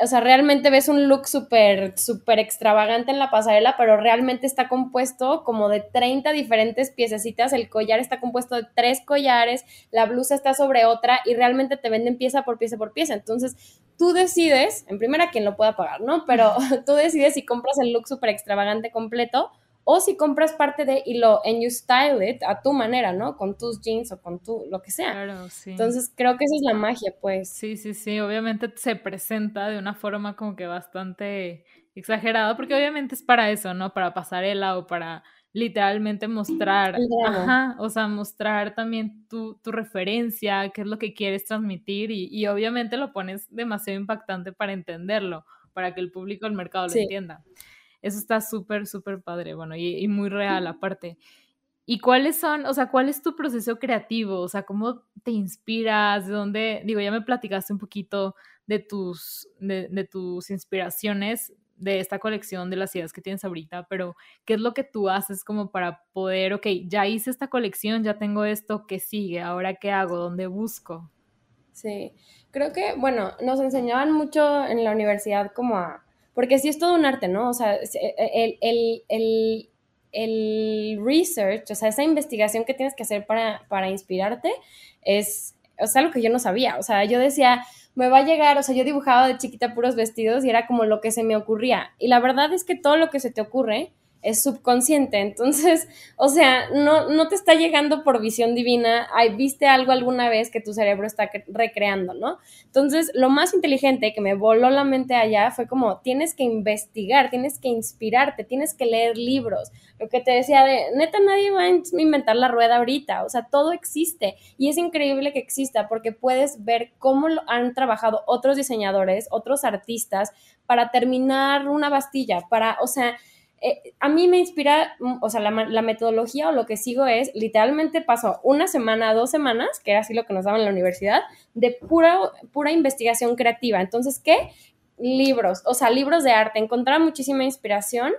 O sea, realmente ves un look súper, súper extravagante en la pasarela, pero realmente está compuesto como de 30 diferentes piececitas. El collar está compuesto de tres collares, la blusa está sobre otra y realmente te venden pieza por pieza por pieza. Entonces, tú decides, en primera, quién lo pueda pagar, ¿no? Pero tú decides si compras el look súper extravagante completo o si compras parte de y lo and you style it a tu manera, ¿no? Con tus jeans o con tu lo que sea. Claro, sí. Entonces creo que esa es la magia, pues. Sí, sí, sí. Obviamente se presenta de una forma como que bastante exagerada, porque obviamente es para eso, ¿no? Para pasarela o para literalmente mostrar, ajá, o sea, mostrar también tu, tu, referencia, qué es lo que quieres transmitir y, y, obviamente lo pones demasiado impactante para entenderlo, para que el público, el mercado lo entienda. Eso está súper, súper padre, bueno, y, muy real aparte. ¿Y cuáles son, o sea, cuál es tu proceso creativo? O sea, ¿cómo te inspiras? ¿De dónde? Digo, ya me platicaste un poquito de tus, de, de tus inspiraciones de esta colección de las ideas que tienes ahorita, pero ¿qué es lo que tú haces como para poder, ok, ya hice esta colección, ya tengo esto, ¿qué sigue? ¿Ahora qué hago? ¿Dónde busco? Sí, creo que, bueno, nos enseñaban mucho en la universidad como a porque sí es todo un arte, ¿no? O sea, e, e, el, el, el, research, o sea, esa investigación que tienes que hacer para, para inspirarte es, o algo que yo no sabía. O sea, yo decía, me va a llegar, o sea, yo dibujaba de chiquita puros vestidos y era como lo que se me ocurría. Y la verdad es que todo lo que se te ocurre es subconsciente. Entonces, o sea, no, no te está llegando por visión divina, ay, viste algo alguna vez que tu cerebro está recreando, ¿no? Entonces, lo más inteligente que me voló la mente allá fue como, tienes que investigar, tienes que inspirarte, tienes que leer libros. Lo que te decía de, neta, nadie va a inventar la rueda ahorita, o sea, todo existe y es increíble que exista porque puedes ver cómo lo han trabajado otros diseñadores, otros artistas para terminar una bastilla, para, o sea, eh, a mí me inspira, mm, o sea, la, metodología o lo que sigo es, literalmente paso una semana, dos semanas, que era así lo que nos daban en la universidad, de pura, pura investigación creativa. Entonces, ¿qué? Libros, o sea, libros de arte. Encontrar muchísima inspiración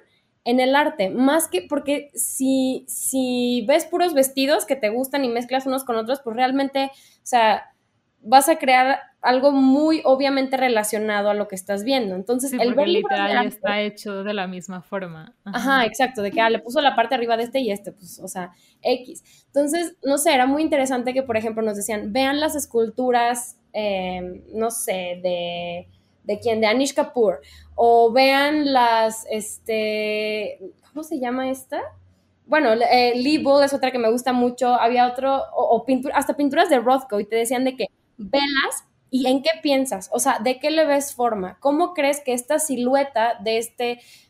en el arte, más que porque si, si ves puros vestidos que te gustan y mezclas unos con otros, pues realmente, o sea, vas a crear algo muy obviamente relacionado a lo que estás viendo. Entonces, el ver literal está hecho de la misma forma. Ajá. exacto, de que ah, le puso la parte arriba de este y este, pues, o sea, X. Entonces, no sé, era muy interesante que, por ejemplo, nos decían, vean las esculturas, em, no sé, de, de quién, de Anish Kapoor, o vean las, este, ¿cómo se llama esta? bueno, eh, Lee Bull es otra que me gusta mucho, había otro, o, o pintura, hasta pinturas de Rothko, y te decían de que velas y en qué piensas, o sea, de qué le ves forma, cómo crees que esta silueta de esta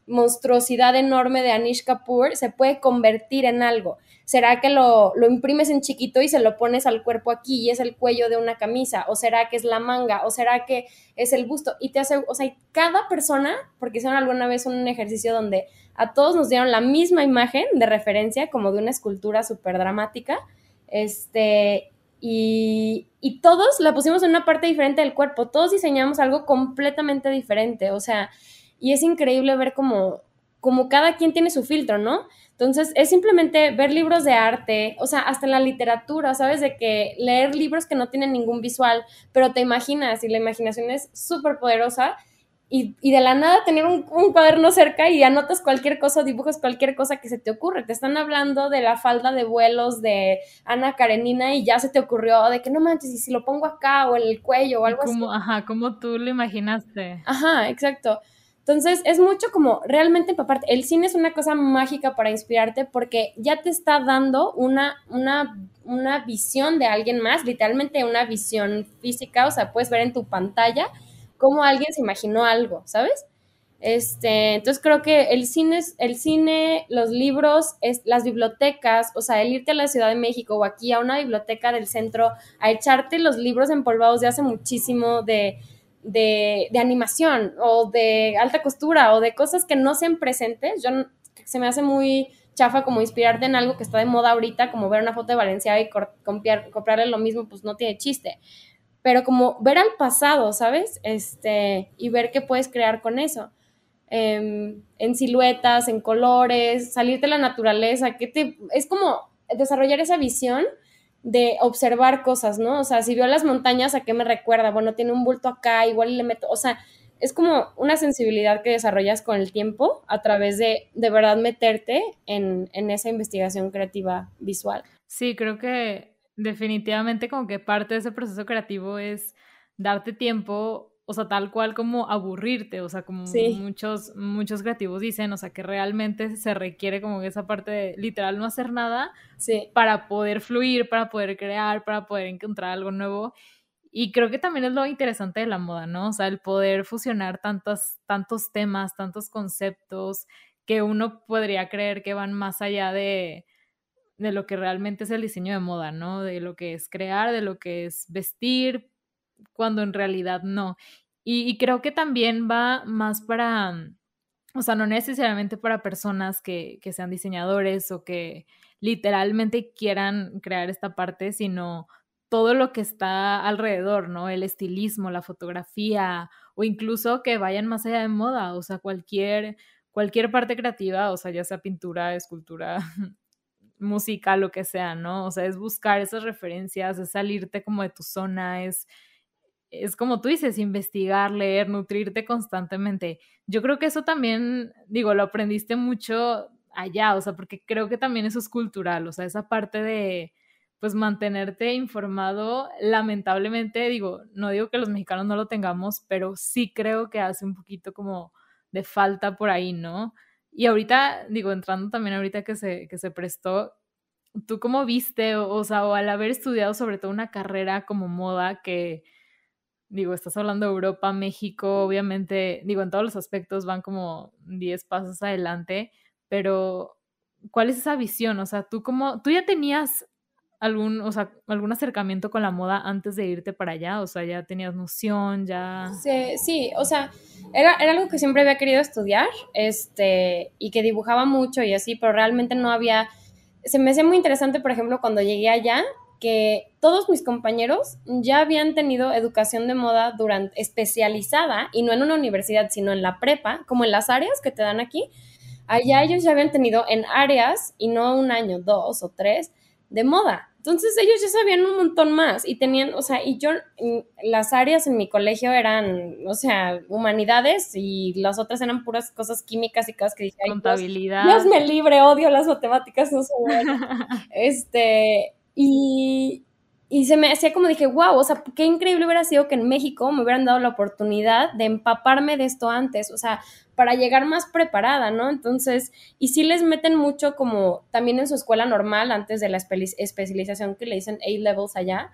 monstruosidad enorme de Anish Kapoor se puede convertir en algo. ¿Será que lo, lo, imprimes en chiquito y se lo pones al cuerpo aquí y es el cuello de una camisa? ¿O será que es la manga? ¿O será que es el busto? Y te hace, o sea, cada persona, porque hicieron alguna vez un ejercicio donde a todos nos dieron la misma imagen de referencia, como de una escultura súper dramática, este, y, todos la pusimos en una parte diferente del cuerpo, todos diseñamos algo completamente diferente, o sea, y es increíble ver cómo, como cada quien tiene su filtro, ¿no? Entonces, es simplemente ver libros de arte, o sea, hasta en la literatura, ¿sabes? De que leer libros que no tienen ningún visual, pero te imaginas y la imaginación es súper poderosa y, de la nada tener un, cuaderno cerca y anotas cualquier cosa, dibujas cualquier cosa que se te ocurre. Te están hablando de la falda de vuelos de Ana Karenina y ya se te ocurrió de que no manches, y si lo pongo acá o en el cuello o algo como, así. Ajá, como tú lo imaginaste. Ajá, exacto. Entonces es mucho como realmente empaparte. El cine es una cosa mágica para inspirarte porque ya te está dando una, una, una visión de alguien más, literalmente una visión física, o sea, puedes ver en tu pantalla cómo alguien se imaginó algo, ¿sabes? Este, entonces creo que el cine, el cine, los libros, las bibliotecas, o sea, el irte a la Ciudad de México o aquí a una biblioteca del centro a echarte los libros empolvados de hace muchísimo de, de, animación o de alta costura o de cosas que no sean presentes, yo, se me hace muy chafa como inspirarte en algo que está de moda ahorita, como ver una foto de Valencia y comprarle lo mismo, pues no tiene chiste pero como ver al pasado, ¿sabes? Este, y ver qué puedes crear con eso. Em, en siluetas, en colores, salirte de la naturaleza, que te, es como desarrollar esa visión de observar cosas, ¿no? O sea, si veo las montañas, ¿a qué me recuerda? Bueno, tiene un bulto acá, igual le meto, o sea, es como una sensibilidad que desarrollas con el tiempo a través de de verdad meterte en, en esa investigación creativa visual. Sí, creo que definitivamente como que parte de ese proceso creativo es darte tiempo, o sea, tal cual como aburrirte, o sea, como muchos, muchos creativos dicen, o sea, que realmente se requiere como esa parte de literal no hacer nada para poder fluir, para poder crear, para poder encontrar algo nuevo. Y creo que también es lo interesante de la moda, ¿no? O sea, el poder fusionar tantos, tantos temas, tantos conceptos que uno podría creer que van más allá de, de lo que realmente es el diseño de moda, ¿no? De lo que es crear, de lo que es vestir, cuando en realidad no. Y, creo que también va más para, o sea, no necesariamente para personas que, que sean diseñadores o que literalmente quieran crear esta parte, sino todo lo que está alrededor, ¿no? El estilismo, la fotografía o incluso que vayan más allá de moda, o sea, cualquier, cualquier parte creativa, o sea, ya sea pintura, escultura, música, lo que sea, ¿no? O sea, es buscar esas referencias, es salirte como de tu zona, es, es como tú dices, investigar, leer, nutrirte constantemente. Yo creo que eso también, digo, lo aprendiste mucho allá, o sea, porque creo que también eso es cultural, o sea, esa parte de, pues, mantenerte informado, lamentablemente, digo, no digo que los mexicanos no lo tengamos, pero sí creo que hace un poquito como de falta por ahí, ¿no? Y ahorita, digo, entrando también ahorita que se, que se prestó, ¿tú cómo viste, o, sea, o al haber estudiado sobre todo una carrera como moda que, digo, estás hablando de Europa, México, obviamente, digo, en todos los aspectos van como 10 pasos adelante, pero ¿cuál es esa visión? O sea, tú como, tú ya tenías algún, o sea, algún acercamiento con la moda antes de irte para allá? O sea, ya tenías noción, ya... Sí, sí o sea, era, era, algo que siempre había querido estudiar, este, y que dibujaba mucho y así, pero realmente no había... Se me hacía muy interesante, por ejemplo, cuando llegué allá, que todos mis compañeros ya habían tenido educación de moda durante, especializada, y no en una universidad, sino en la prepa, como en las áreas que te dan aquí. Allá ellos ya habían tenido en áreas, y no un año, dos o tres, de moda. Entonces ellos ya sabían un montón más y tenían, o sea, y yo, las áreas en mi colegio eran, o sea, humanidades y las otras eran puras cosas químicas y cosas que dije, contabilidad. Dios, me libre, odio las matemáticas, no sé. este, y, y se me hacía como dije, wow, o sea, qué increíble hubiera sido que en México me hubieran dado la oportunidad de empaparme de esto antes, o sea, para llegar más preparada, ¿no? Entonces, y sí les meten mucho como también en su escuela normal, antes de la especialización que le dicen A-levels allá,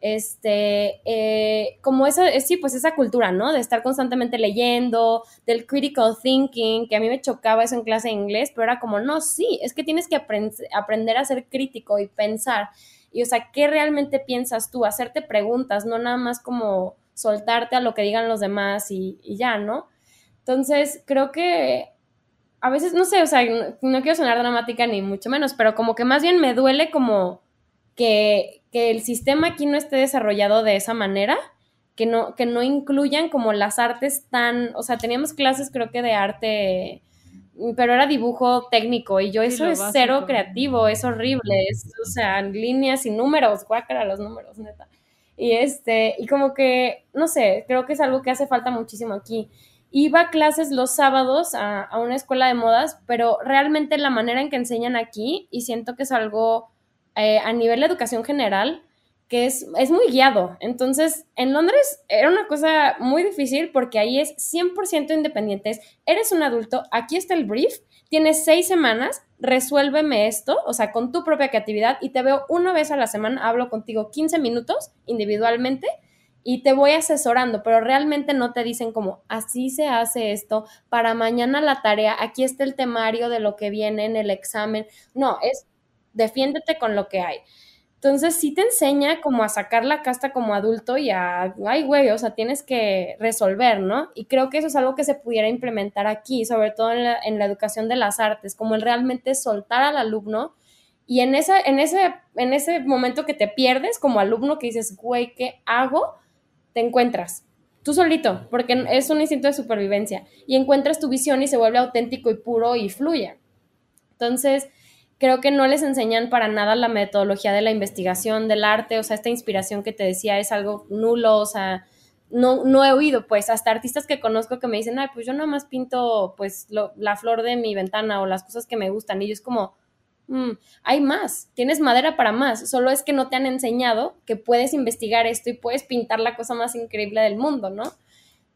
este, eh, como esa, sí, pues esa cultura, ¿no? De estar constantemente leyendo, del critical thinking, que a mí me chocaba eso en clase de inglés, pero era como, no, sí, es que tienes que aprender a ser crítico y pensar. Y, o sea, ¿qué realmente piensas tú? Hacerte preguntas, no nada más como soltarte a lo que digan los demás y, ya, ¿no? Entonces, creo que a veces, no sé, o sea, no quiero sonar dramática ni mucho menos, pero como que más bien me duele como que, que el sistema aquí no esté desarrollado de esa manera, que no, que no incluyan como las artes tan, o sea, teníamos clases creo que de arte, pero era dibujo técnico y yo eso es cero creativo, es horrible, es, o sea, líneas y números, guácara los números, neta. Y este, y como que, no sé, creo que es algo que hace falta muchísimo aquí. Iba a clases los sábados a, a una escuela de modas, pero realmente la manera en que enseñan aquí, y siento que es algo eh, a nivel de educación general que es, es muy guiado. Entonces, en Londres era una cosa muy difícil porque ahí es 100% independientes. Eres un adulto, aquí está el brief, tienes seis semanas, resuélveme esto, o sea, con tu propia creatividad y te veo una vez a la semana, hablo contigo 15 minutos individualmente y te voy asesorando, pero realmente no te dicen como, así se hace esto, para mañana la tarea, aquí está el temario de lo que viene en el examen. No, es defiéndete con lo que hay. Entonces sí te enseña como a sacar la casta como adulto y a, ay güey, o sea, tienes que resolver, ¿no? Y creo que eso es algo que se pudiera implementar aquí, sobre todo en la, educación de las artes, como el realmente soltar al alumno y en, esa, en, ese, en ese momento que te pierdes como alumno que dices, güey, ¿qué hago? Te encuentras tú solito, porque es un instinto de supervivencia y encuentras tu visión y se vuelve auténtico y puro y fluye. Entonces, creo que no les enseñan para nada la metodología de la investigación del arte, o sea, esta inspiración que te decía es algo nulo, o sea, no, no he oído, pues, hasta artistas que conozco que me dicen, ay, pues yo nada más pinto, pues, la flor de mi ventana o las cosas que me gustan, y yo es como, mm, hay más, tienes madera para más, solo es que no te han enseñado que puedes investigar esto y puedes pintar la cosa más increíble del mundo, ¿no?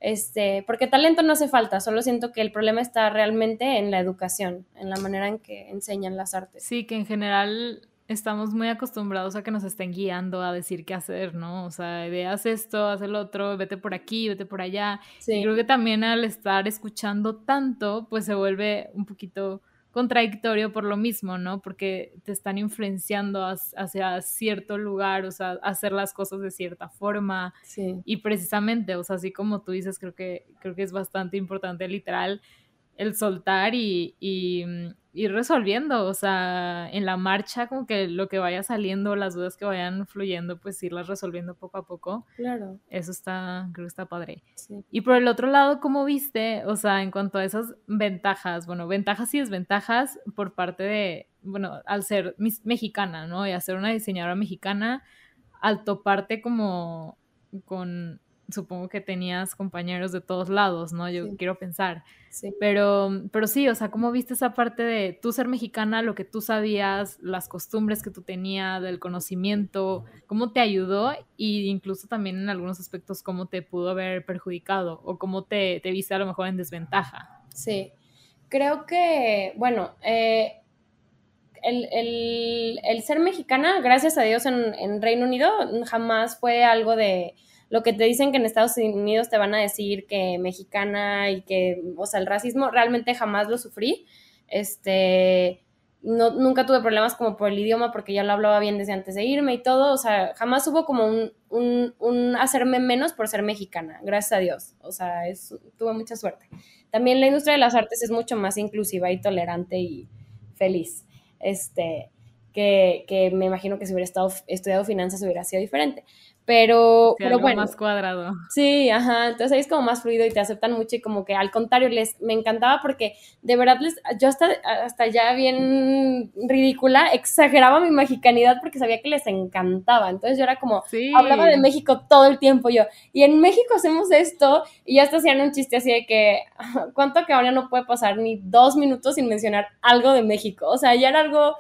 Este, porque talento no hace falta, solo siento que el problema está realmente en la educación, en la manera en que enseñan las artes. Sí, que en general estamos muy acostumbrados a que nos estén guiando a decir qué hacer, ¿no? O sea, de haz esto, haz el otro, vete por aquí, vete por allá. Sí. Y creo que también al estar escuchando tanto, pues se vuelve un poquito contradictorio por lo mismo, ¿no? Porque te están influenciando hacia cierto lugar, o sea, hacer las cosas de cierta forma. Sí. Y precisamente, o sea, así como tú dices, creo que, creo que es bastante importante, literal, el soltar y, y mm, ir resolviendo, o sea, en la marcha, como que lo que vaya saliendo, las dudas que vayan fluyendo, pues irlas resolviendo poco a poco. Claro. Eso está, creo que está padre. Sí. Y por el otro lado, ¿cómo viste? O sea, en cuanto a esas ventajas, bueno, ventajas y desventajas por parte de, bueno, al ser mexicana, ¿no? Y al ser una diseñadora mexicana, al toparte como con supongo que tenías compañeros de todos lados, ¿no? Yo quiero pensar. Sí. Pero, pero sí, o sea, ¿cómo viste esa parte de tú ser mexicana, lo que tú sabías, las costumbres que tú tenías, del conocimiento, cómo te ayudó e incluso también en algunos aspectos cómo te pudo haber perjudicado o cómo te, te viste a lo mejor en desventaja? Sí, creo que, bueno, eh, el, el, el, ser mexicana, gracias a Dios en, en Reino Unido, jamás fue algo de lo que te dicen que en Estados Unidos te van a decir que mexicana y que, o sea, el racismo realmente jamás lo sufrí. Este, no, nunca tuve problemas como por el idioma porque ya lo hablaba bien desde antes de irme y todo, o sea, jamás hubo como un, un, un hacerme menos por ser mexicana, gracias a Dios, o sea, tuve mucha suerte. También la industria de las artes es mucho más inclusiva y tolerante y feliz, este, que, que me imagino que si hubiera estado, estudiado finanzas hubiera sido diferente. Pero, pero bueno. más cuadrado. Sí, ajá. Entonces ahí es como más fluido y te aceptan mucho y como que al contrario, les me encantaba porque de verdad les, yo hasta, hasta ya bien ridícula, exageraba mi mexicanidad porque sabía que les encantaba. Entonces yo era como, hablaba de México todo el tiempo yo. Y en México hacemos esto y ya hasta hacían un chiste así de que, ¿cuánto que ahora no puede pasar ni dos minutos sin mencionar algo de México? O sea, ya era algo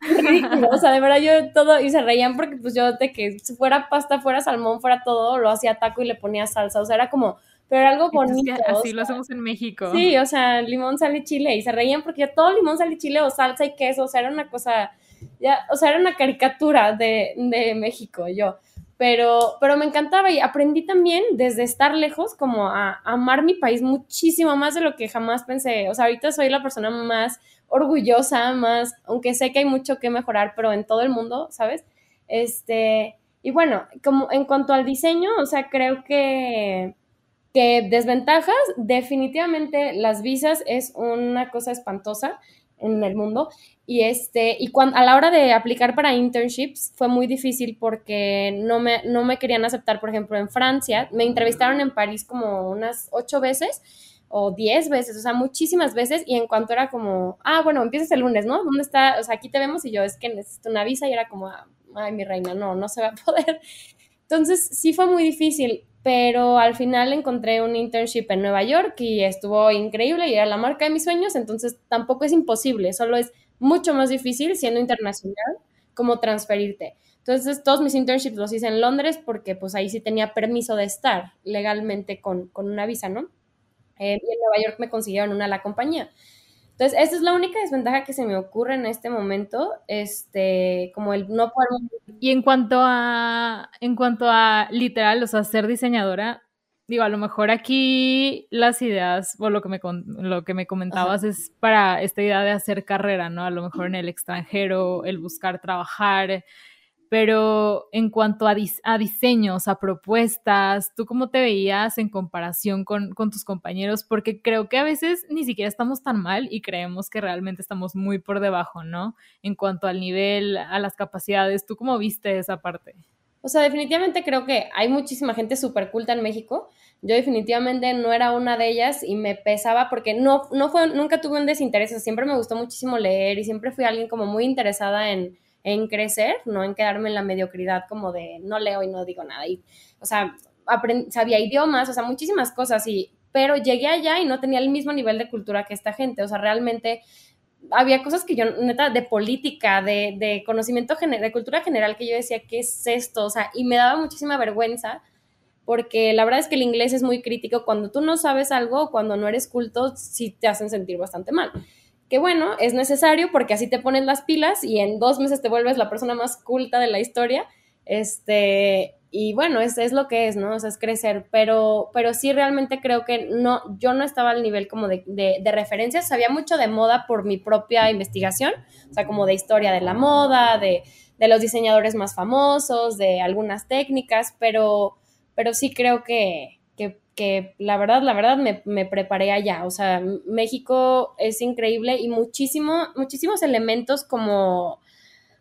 ridículo, o sea, de verdad yo todo, y se reían porque pues yo de que fuera pasta, fuera salmón, fuera todo, lo hacía taco y le ponía salsa, o sea, era como, pero era algo bonito. así lo hacemos en México. Sí, o sea, limón, sal y chile, y se reían porque ya todo limón, sal y chile o salsa y queso, o sea, era una cosa, ya, o sea, era una caricatura de, de México, yo. Pero, pero me encantaba y aprendí también desde estar lejos como a amar mi país muchísimo más de lo que jamás pensé. O sea, ahorita soy la persona más orgullosa, más, aunque sé que hay mucho que mejorar, pero en todo el mundo, ¿sabes? Este, y bueno, como en cuanto al diseño, o sea, creo que, que desventajas, definitivamente las visas es una cosa espantosa en el mundo. Y este, y cuando, a la hora de aplicar para internships fue muy difícil porque no me, no me querían aceptar, por ejemplo, en Francia. Me entrevistaron en París como unas ocho veces o diez veces, o sea, muchísimas veces, y en cuanto era como, ah, bueno, empiezas el lunes, ¿no? ¿Dónde está? O sea, aquí te vemos y yo es que necesito una visa y era como, ay, mi reina, no, no se va a poder. Entonces, sí fue muy difícil, pero al final encontré un internship en Nueva York y estuvo increíble y era la marca de mis sueños, entonces tampoco es imposible, solo es mucho más difícil siendo internacional como transferirte. Entonces, todos mis internships los hice en Londres porque pues ahí sí tenía permiso de estar legalmente con, con una visa, ¿no? Eh, y en Nueva York me consiguieron una la compañía. Entonces, esa es la única desventaja que se me ocurre en este momento, este, como el no poder... Y en cuanto a, en cuanto a literal, o sea, ser diseñadora, digo, a lo mejor aquí las ideas, o lo que me, lo que me comentabas es para esta idea de hacer carrera, ¿no? A lo mejor en el extranjero, el buscar trabajar, pero en cuanto a, diseños, a propuestas, ¿tú cómo te veías en comparación con, tus compañeros? Porque creo que a veces ni siquiera estamos tan mal y creemos que realmente estamos muy por debajo, ¿no? En cuanto al nivel, a las capacidades, ¿tú cómo viste esa parte? O sea, definitivamente creo que hay muchísima gente súper culta en México. Yo definitivamente no era una de ellas y me pesaba porque no, no fue, nunca tuve un desinterés. Siempre me gustó muchísimo leer y siempre fui alguien como muy interesada en, en crecer, no en quedarme en la mediocridad como de no leo y no digo nada. Y, o sea, sabía idiomas, o sea, muchísimas cosas, y, pero llegué allá y no tenía el mismo nivel de cultura que esta gente, o sea, realmente había cosas que yo, neta, de política, de, de conocimiento, de cultura general, que yo decía, ¿qué es esto? O sea, y me daba muchísima vergüenza porque la verdad es que el inglés es muy crítico. Cuando tú no sabes algo, cuando no eres culto, sí te hacen sentir bastante mal que bueno, es necesario porque así te pones las pilas y en dos meses te vuelves la persona más culta de la historia. Este, y bueno, es, es lo que es, ¿no? O sea, es crecer, pero, pero sí realmente creo que no, yo no estaba al nivel como de, de, de referencias, sabía mucho de moda por mi propia investigación, o sea, como de historia de la moda, de, de los diseñadores más famosos, de algunas técnicas, pero, pero sí creo que, que la verdad, la verdad me, me, preparé allá. O sea, México es increíble y muchísimo, muchísimos elementos como,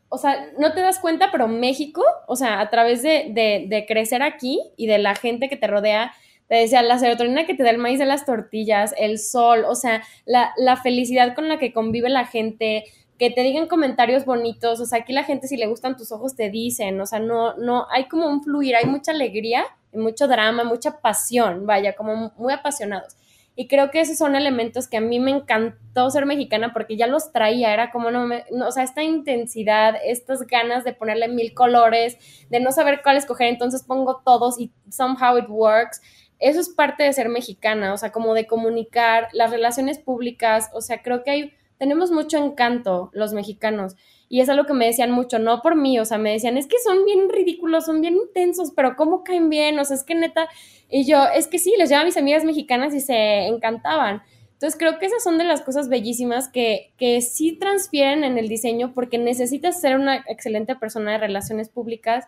o sea, no te das cuenta, pero México, o sea, a través de, de, de crecer aquí y de la gente que te rodea, te decía, la serotonina que te da el maíz de las tortillas, el sol, o sea, la, la felicidad con la que convive la gente, que te digan comentarios bonitos, o sea, aquí la gente si le gustan tus ojos te dicen, o sea, no, no, hay como un fluir, hay mucha alegría mucho drama, mucha pasión, vaya, como muy apasionados. Y creo que esos son elementos que a mí me encantó ser mexicana porque ya los traía, era como, no, o sea, esta intensidad, estas ganas de ponerle mil colores, de no saber cuál escoger, entonces pongo todos y somehow it works. Eso es parte de ser mexicana, o sea, como de comunicar, las relaciones públicas, o sea, creo que hay, tenemos mucho encanto los mexicanos. Y es algo que me decían mucho, no por mí, o sea, me decían, es que son bien ridículos, son bien intensos, pero ¿cómo caen bien? O sea, es que neta, y yo, es que sí, les llevo a mis amigas mexicanas y se encantaban, Entonces creo que esas son de las cosas bellísimas que, que sí transfieren en el diseño porque necesitas ser una excelente persona de relaciones públicas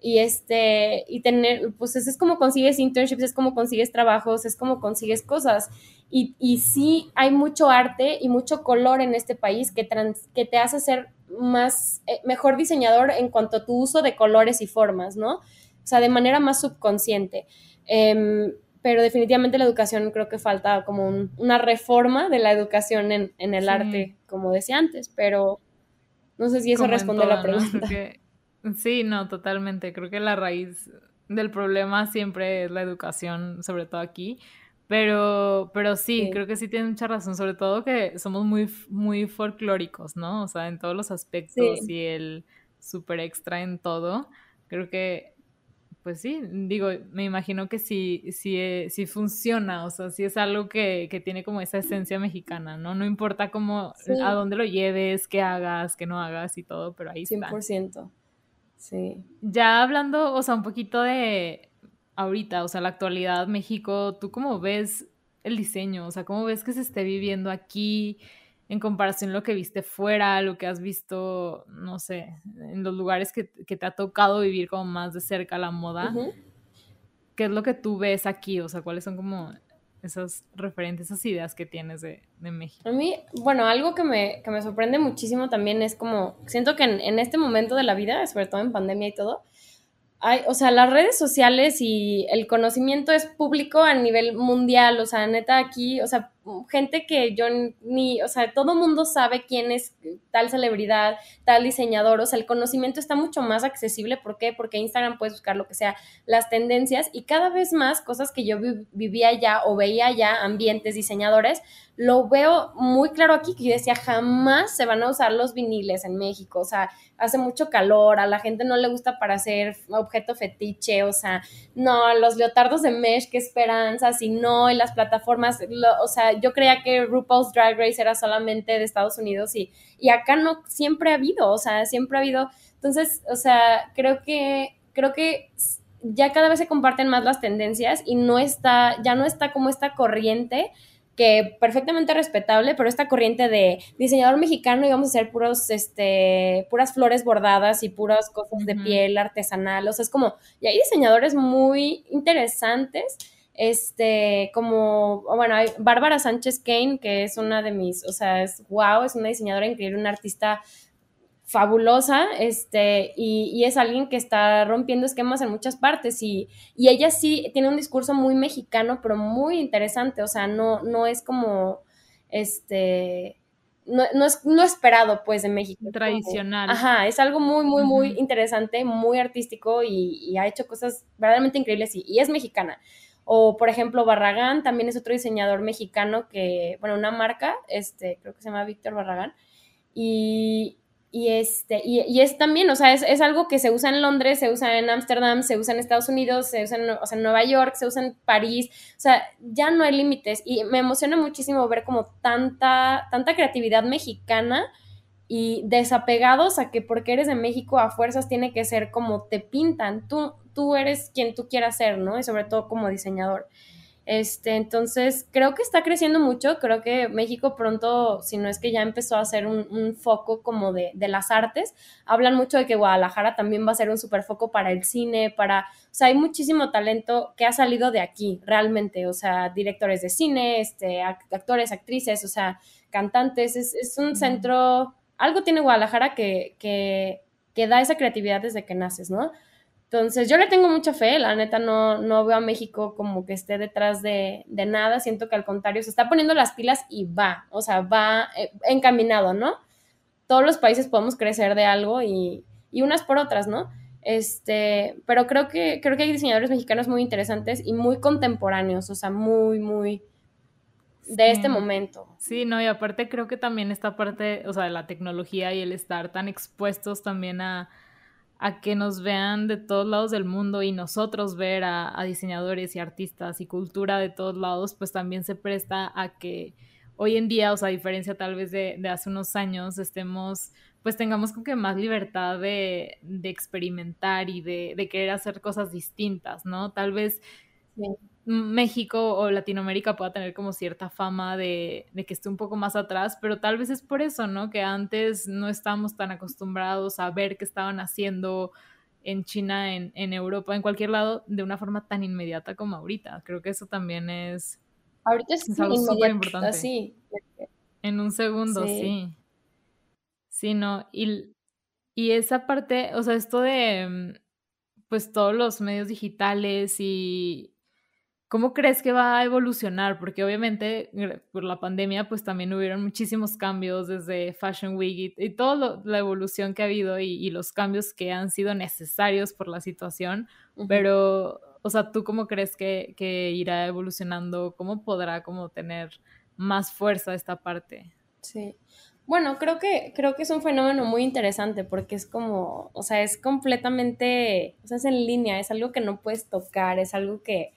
y este y tener pues es como consigues internships es como consigues trabajos es como consigues cosas. Y, y sí hay mucho arte y mucho color en este país que, que te hace ser más eh, mejor diseñador en cuanto a tu uso de colores y formas no o sea de manera más subconsciente. Em, pero definitivamente la educación creo que falta como una reforma de la educación en, en el arte como decía antes pero no sé si eso responde a la pregunta Sí, no, totalmente. Creo que la raíz del problema siempre es la educación, sobre todo aquí. Pero, pero sí, creo que sí tiene mucha razón, sobre todo que somos muy, muy folclóricos, ¿no? O sea, en todos los aspectos y el súper extra en todo. Creo que, pues sí, digo, me imagino que sí, sí, eh, sí funciona, o sea, sí es algo que, que tiene como esa esencia mexicana, ¿no? No importa cómo, a dónde lo lleves, qué hagas, qué no hagas y todo, pero ahí 100%. está. 100%. Sí. Ya hablando, o sea, un poquito de ahorita, o sea, la actualidad, México, ¿tú cómo ves el diseño? O sea, ¿cómo ves que se esté viviendo aquí en comparación a lo que viste fuera, lo que has visto, no sé, en los lugares que, te ha tocado vivir como más de cerca la moda? ¿Qué es lo que tú ves aquí? O sea, ¿cuáles son como esos referentes, esas ideas que tienes de, México? A mí, bueno, algo que me, que me, sorprende muchísimo también es como, siento que en, en, este momento de la vida, sobre todo en pandemia y todo, hay, o sea, las redes sociales y el conocimiento es público a nivel mundial, o sea, neta aquí, o sea, gente que yo ni, o sea, todo mundo sabe quién es tal celebridad, tal diseñador, o sea, el conocimiento está mucho más accesible, ¿por qué? Porque Instagram puedes buscar lo que sea, las tendencias y cada vez más cosas que yo vivía ya o veía ya, ambientes, diseñadores, lo veo muy claro aquí, que yo decía, jamás se van a usar los viniles en México, o sea, hace mucho calor, a la gente no le gusta para hacer objeto fetiche, o sea, no, los leotardos de mesh, qué esperanza, si no, en las plataformas, o sea, yo creía que RuPaul's Drag Race era solamente de Estados Unidos y, y acá no siempre ha habido, o sea, siempre ha habido. Entonces, o sea, creo que, creo que ya cada vez se comparten más las tendencias y no está, ya no está como esta corriente que perfectamente respetable, pero esta corriente de diseñador mexicano y vamos a hacer puros, este, puras flores bordadas y puras cosas de piel artesanal, o sea, es como, y hay diseñadores muy interesantes este, como, bueno, hay Bárbara Sánchez Kane, que es una de mis, o sea, es wow, es una diseñadora increíble, una artista fabulosa, este, y, es alguien que está rompiendo esquemas en muchas partes y, y, ella sí tiene un discurso muy mexicano, pero muy interesante, o sea, no, no es como, este, no, no es no esperado, pues, de México. Tradicional. ajá, es algo muy, muy, muy interesante, muy artístico y, ha hecho cosas verdaderamente increíbles y, y es mexicana. O, por ejemplo, Barragán también es otro diseñador mexicano que, bueno, una marca, este, creo que se llama Víctor Barragán. Y, y, este, y, es también, o sea, es, algo que se usa en Londres, se usa en Ámsterdam, se usa en Estados Unidos, se usa en, o sea, en Nueva York, se usa en París, o sea, ya no hay límites y me emociona muchísimo ver como tanta, tanta creatividad mexicana y desapegados a que porque eres de México a fuerzas tiene que ser como te pintan. Tú, tú eres quien tú quieras ser, ¿no? Y sobre todo como diseñador. Este, entonces, creo que está creciendo mucho. Creo que México pronto, si no es que ya empezó a ser un, foco como de, las artes, hablan mucho de que Guadalajara también va a ser un super foco para el cine, para. O sea, hay muchísimo talento que ha salido de aquí, realmente. O sea, directores de cine, este, actores, actrices, o sea, cantantes. Es, es un centro. Algo tiene Guadalajara que, que, que da esa creatividad desde que naces, ¿no? Entonces, yo le tengo mucha fe, la neta no, no veo a México como que esté detrás de, nada, siento que al contrario se está poniendo las pilas y va, o sea, va eh, encaminado, ¿no? Todos los países podemos crecer de algo y, unas por otras, ¿no? Este, pero creo que, creo que hay diseñadores mexicanos muy interesantes y muy contemporáneos, o sea, muy, muy de este momento. Sí, no, y aparte creo que también esta parte, o sea, de la tecnología y el estar tan expuestos también a a que nos vean de todos lados del mundo y nosotros ver a, diseñadores y artistas y cultura de todos lados, pues también se presta a que hoy en día, o sea, a diferencia tal vez de, hace unos años, estemos, pues tengamos como que más libertad de, experimentar y de, querer hacer cosas distintas, ¿no? Tal vez México o Latinoamérica pueda tener como cierta fama de, que esté un poco más atrás, pero tal vez es por eso, ¿no? Que antes no estábamos tan acostumbrados a ver qué estaban haciendo en China, en, Europa, en cualquier lado, de una forma tan inmediata como ahorita. Creo que eso también es, ahorita es, algo súper importante. Sí. En un segundo, sí. Sí, no. Y, y esa parte, o sea, esto de, mm, pues todos los medios digitales y, ¿Cómo crees que va a evolucionar? Porque obviamente por la pandemia pues también hubieron muchísimos cambios desde Fashion Week y, toda la evolución que ha habido y, los cambios que han sido necesarios por la situación, pero, o sea, ¿tú cómo crees que, que, irá evolucionando? ¿Cómo podrá como tener más fuerza esta parte? Sí. Bueno, creo que, creo que es un fenómeno muy interesante porque es como, o sea, es completamente, o sea, es en línea, es algo que no puedes tocar, es algo que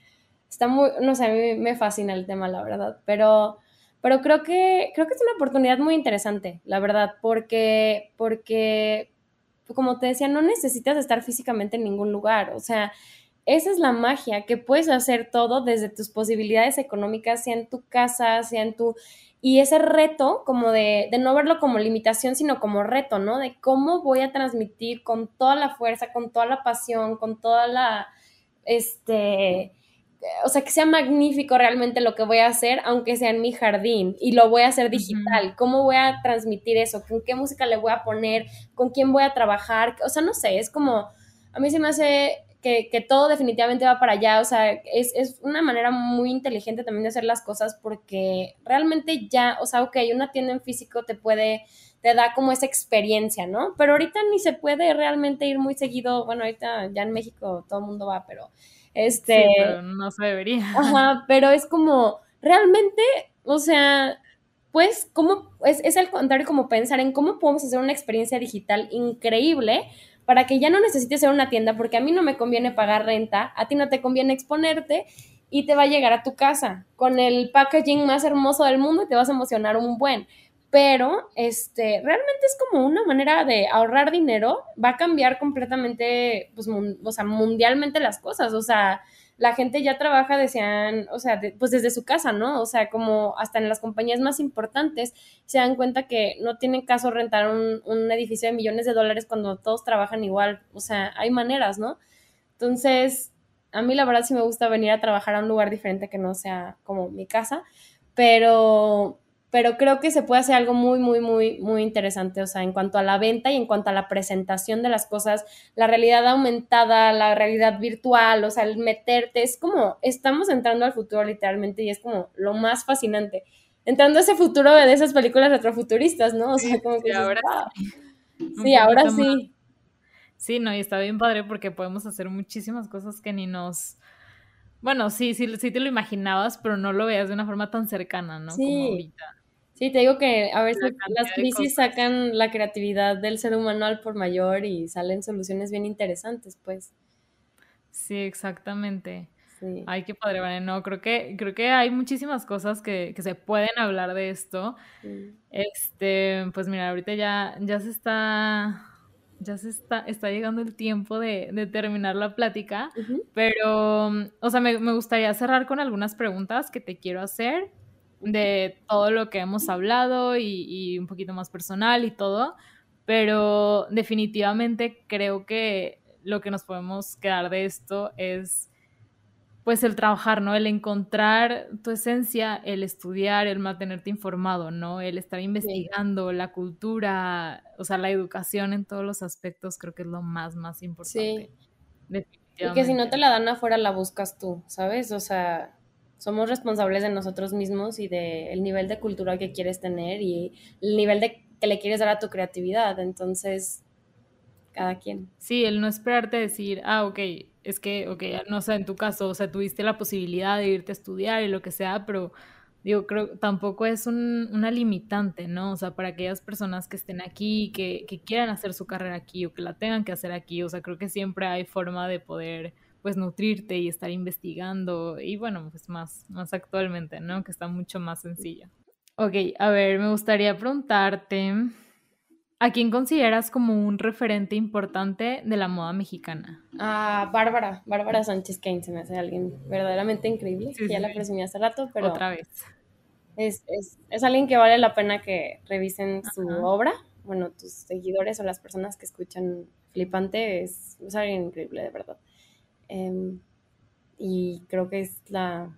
está muy, no sé, a mí me fascina el tema, la verdad, pero, pero creo que, creo que es una oportunidad muy interesante, la verdad, porque, porque, como te decía, no necesitas estar físicamente en ningún lugar, o sea, esa es la magia, que puedes hacer todo desde tus posibilidades económicas, sea en tu casa, sea en tu... Y ese reto, como de, de no verlo como limitación, sino como reto, ¿no? De cómo voy a transmitir con toda la fuerza, con toda la pasión, con toda la, este, o sea, que sea magnífico realmente lo que voy a hacer, aunque sea en mi jardín, y lo voy a hacer digital. ¿Cómo voy a transmitir eso? ¿Con qué música le voy a poner? ¿Con quién voy a trabajar? O sea, no sé, es como, a mí se me hace que, que todo definitivamente va para allá, o sea, es, es, una manera muy inteligente también de hacer las cosas porque realmente ya, o sea, ok, una tienda en físico te puede te da como esa experiencia, ¿no? Pero ahorita ni se puede realmente ir muy seguido, bueno, ahorita ya en México todo el mundo va, pero este, pero no se debería. Ajá, pero es como, realmente, o sea, pues, ¿cómo? Es, es al contrario como pensar en cómo podemos hacer una experiencia digital increíble para que ya no necesites ser una tienda, porque a mí no me conviene pagar renta, a ti no te conviene exponerte y te va a llegar a tu casa con el packaging más hermoso del mundo y te vas a emocionar un buen pero este, realmente es como una manera de ahorrar dinero, va a cambiar completamente, pues, o sea, mundialmente las cosas, o sea, la gente ya trabaja, decían, o sea, pues desde su casa, ¿no? O sea, como hasta en las compañías más importantes se dan cuenta que no tiene caso rentar un, un edificio de millones de dólares cuando todos trabajan igual, o sea, hay maneras, ¿no? Entonces, a mí la verdad sí me gusta venir a trabajar a un lugar diferente que no sea como mi casa, pero pero creo que se puede hacer algo muy, muy, muy, muy interesante, o sea, en cuanto a la venta y en cuanto a la presentación de las cosas, la realidad aumentada, la realidad virtual, o sea, el meterte, es como, estamos entrando al futuro literalmente y es como lo más fascinante. Entrando a ese futuro de esas películas retrofuturistas, ¿no? O sea, como que... Sí, ahora, sí, ahora sí. Sí, no, y está bien padre porque podemos hacer muchísimas cosas que ni nos... Bueno, sí, sí, sí te lo imaginabas, pero no lo veas de una forma tan cercana, ¿no? Sí. Como ahorita. Sí, te digo que a veces las crisis sacan la creatividad del ser humano al por mayor y salen soluciones bien interesantes, pues. Sí, exactamente. Sí. Ay, qué padre, vale. No, creo que, creo que hay muchísimas cosas que, se pueden hablar de esto. Este, pues mira, ahorita ya, ya se está, ya se está, está llegando el tiempo de, terminar la plática, pero, o sea, me, me gustaría cerrar con algunas preguntas que te quiero hacer de todo lo que hemos hablado y, un poquito más personal y todo, pero definitivamente creo que lo que nos podemos quedar de esto es pues el trabajar, ¿no? El encontrar tu esencia, el estudiar, el mantenerte informado, ¿no? El estar investigando la cultura, o sea, la educación en todos los aspectos, creo que es lo más, más importante. Sí. Y que si no te la dan afuera, la buscas tú, ¿sabes? O sea, somos responsables de nosotros mismos y del nivel de cultura que quieres tener y el nivel de que le quieres dar a tu creatividad. Entonces, cada quien. Sí, el no esperarte decir, ah, ok, es que, ok, no sé, en tu caso, o sea, tuviste la posibilidad de irte a estudiar y lo que sea, pero digo, creo tampoco es un, una limitante, ¿no? O sea, para aquellas personas que estén aquí, que, que quieran hacer su carrera aquí o que la tengan que hacer aquí, o sea, creo que siempre hay forma de poder pues nutrirte y estar investigando y bueno, pues más, más actualmente, ¿no? Que está mucho más sencillo. Ok, a ver, me gustaría preguntarte, ¿A quién consideras como un referente importante de la moda mexicana? A Bárbara, Bárbara Sánchez Kane, se me hace alguien verdaderamente increíble. ya la presumí hace rato, pero... Otra vez. Es, es, es, alguien que vale la pena que revisen su obra. Bueno, tus seguidores o las personas que escuchan Flipante es, es alguien increíble, de verdad. Em, y creo que es la...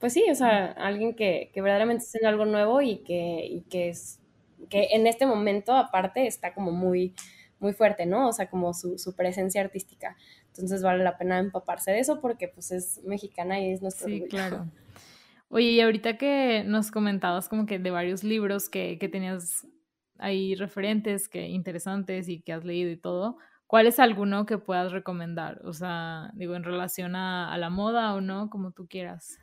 Pues sí, o sea, alguien que, que verdaderamente está haciendo algo nuevo y que, y que es que en este momento aparte está como muy, muy fuerte, ¿no? O sea, como su, su, presencia artística. Entonces vale la pena empaparse de eso porque pues es mexicana y es nuestro Sí, claro. Oye, y ahorita que nos comentabas como que de varios libros que, que tenías ahí referentes, que interesantes y que has leído y todo, ¿cuál es alguno que puedas recomendar? O sea, digo, en relación a, la moda o no, como tú quieras.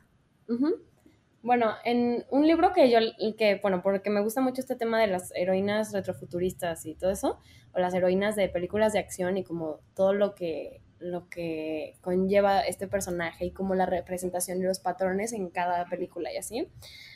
Bueno, en un libro que yo, que, bueno, porque me gusta mucho este tema de las heroínas retrofuturistas y todo eso, o las heroínas de películas de acción y como todo lo que, lo que conlleva este personaje y como la representación de los patrones en cada película y así.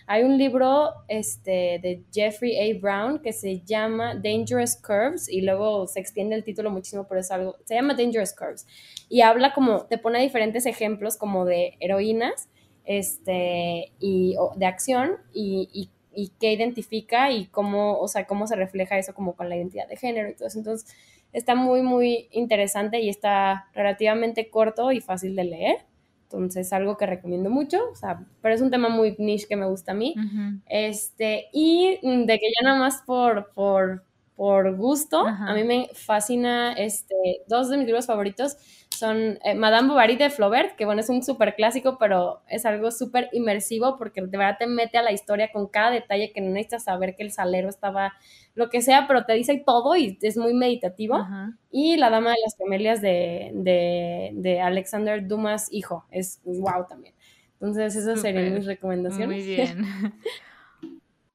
Hay un libro este, de Jeffrey A. Brown que se llama Dangerous Curves y luego se extiende el título muchísimo, por eso algo, se llama Dangerous Curves y habla como, te pone diferentes ejemplos como de heroínas este, y, de acción y, y, y, qué identifica y cómo, o sea, cómo se refleja eso como con la identidad de género y todo eso. Entonces, está muy, muy interesante y está relativamente corto y fácil de leer. Entonces, algo que recomiendo mucho, o sea, pero es un tema muy niche que me gusta a mí. Este, y de que ya nada más por, por, por gusto, a mí me fascina, este, dos de mis libros favoritos son eh, Madame Bovary de Flaubert, que bueno, es un súper clásico, pero es algo súper inmersivo porque de verdad te mete a la historia con cada detalle que no necesitas saber que el salero estaba, lo que sea, pero te dice todo y es muy meditativo. Y La Dama de las Camelias de, de, Alexander Dumas, hijo, es wow también. Entonces, esas serían mis recomendaciones. Muy bien.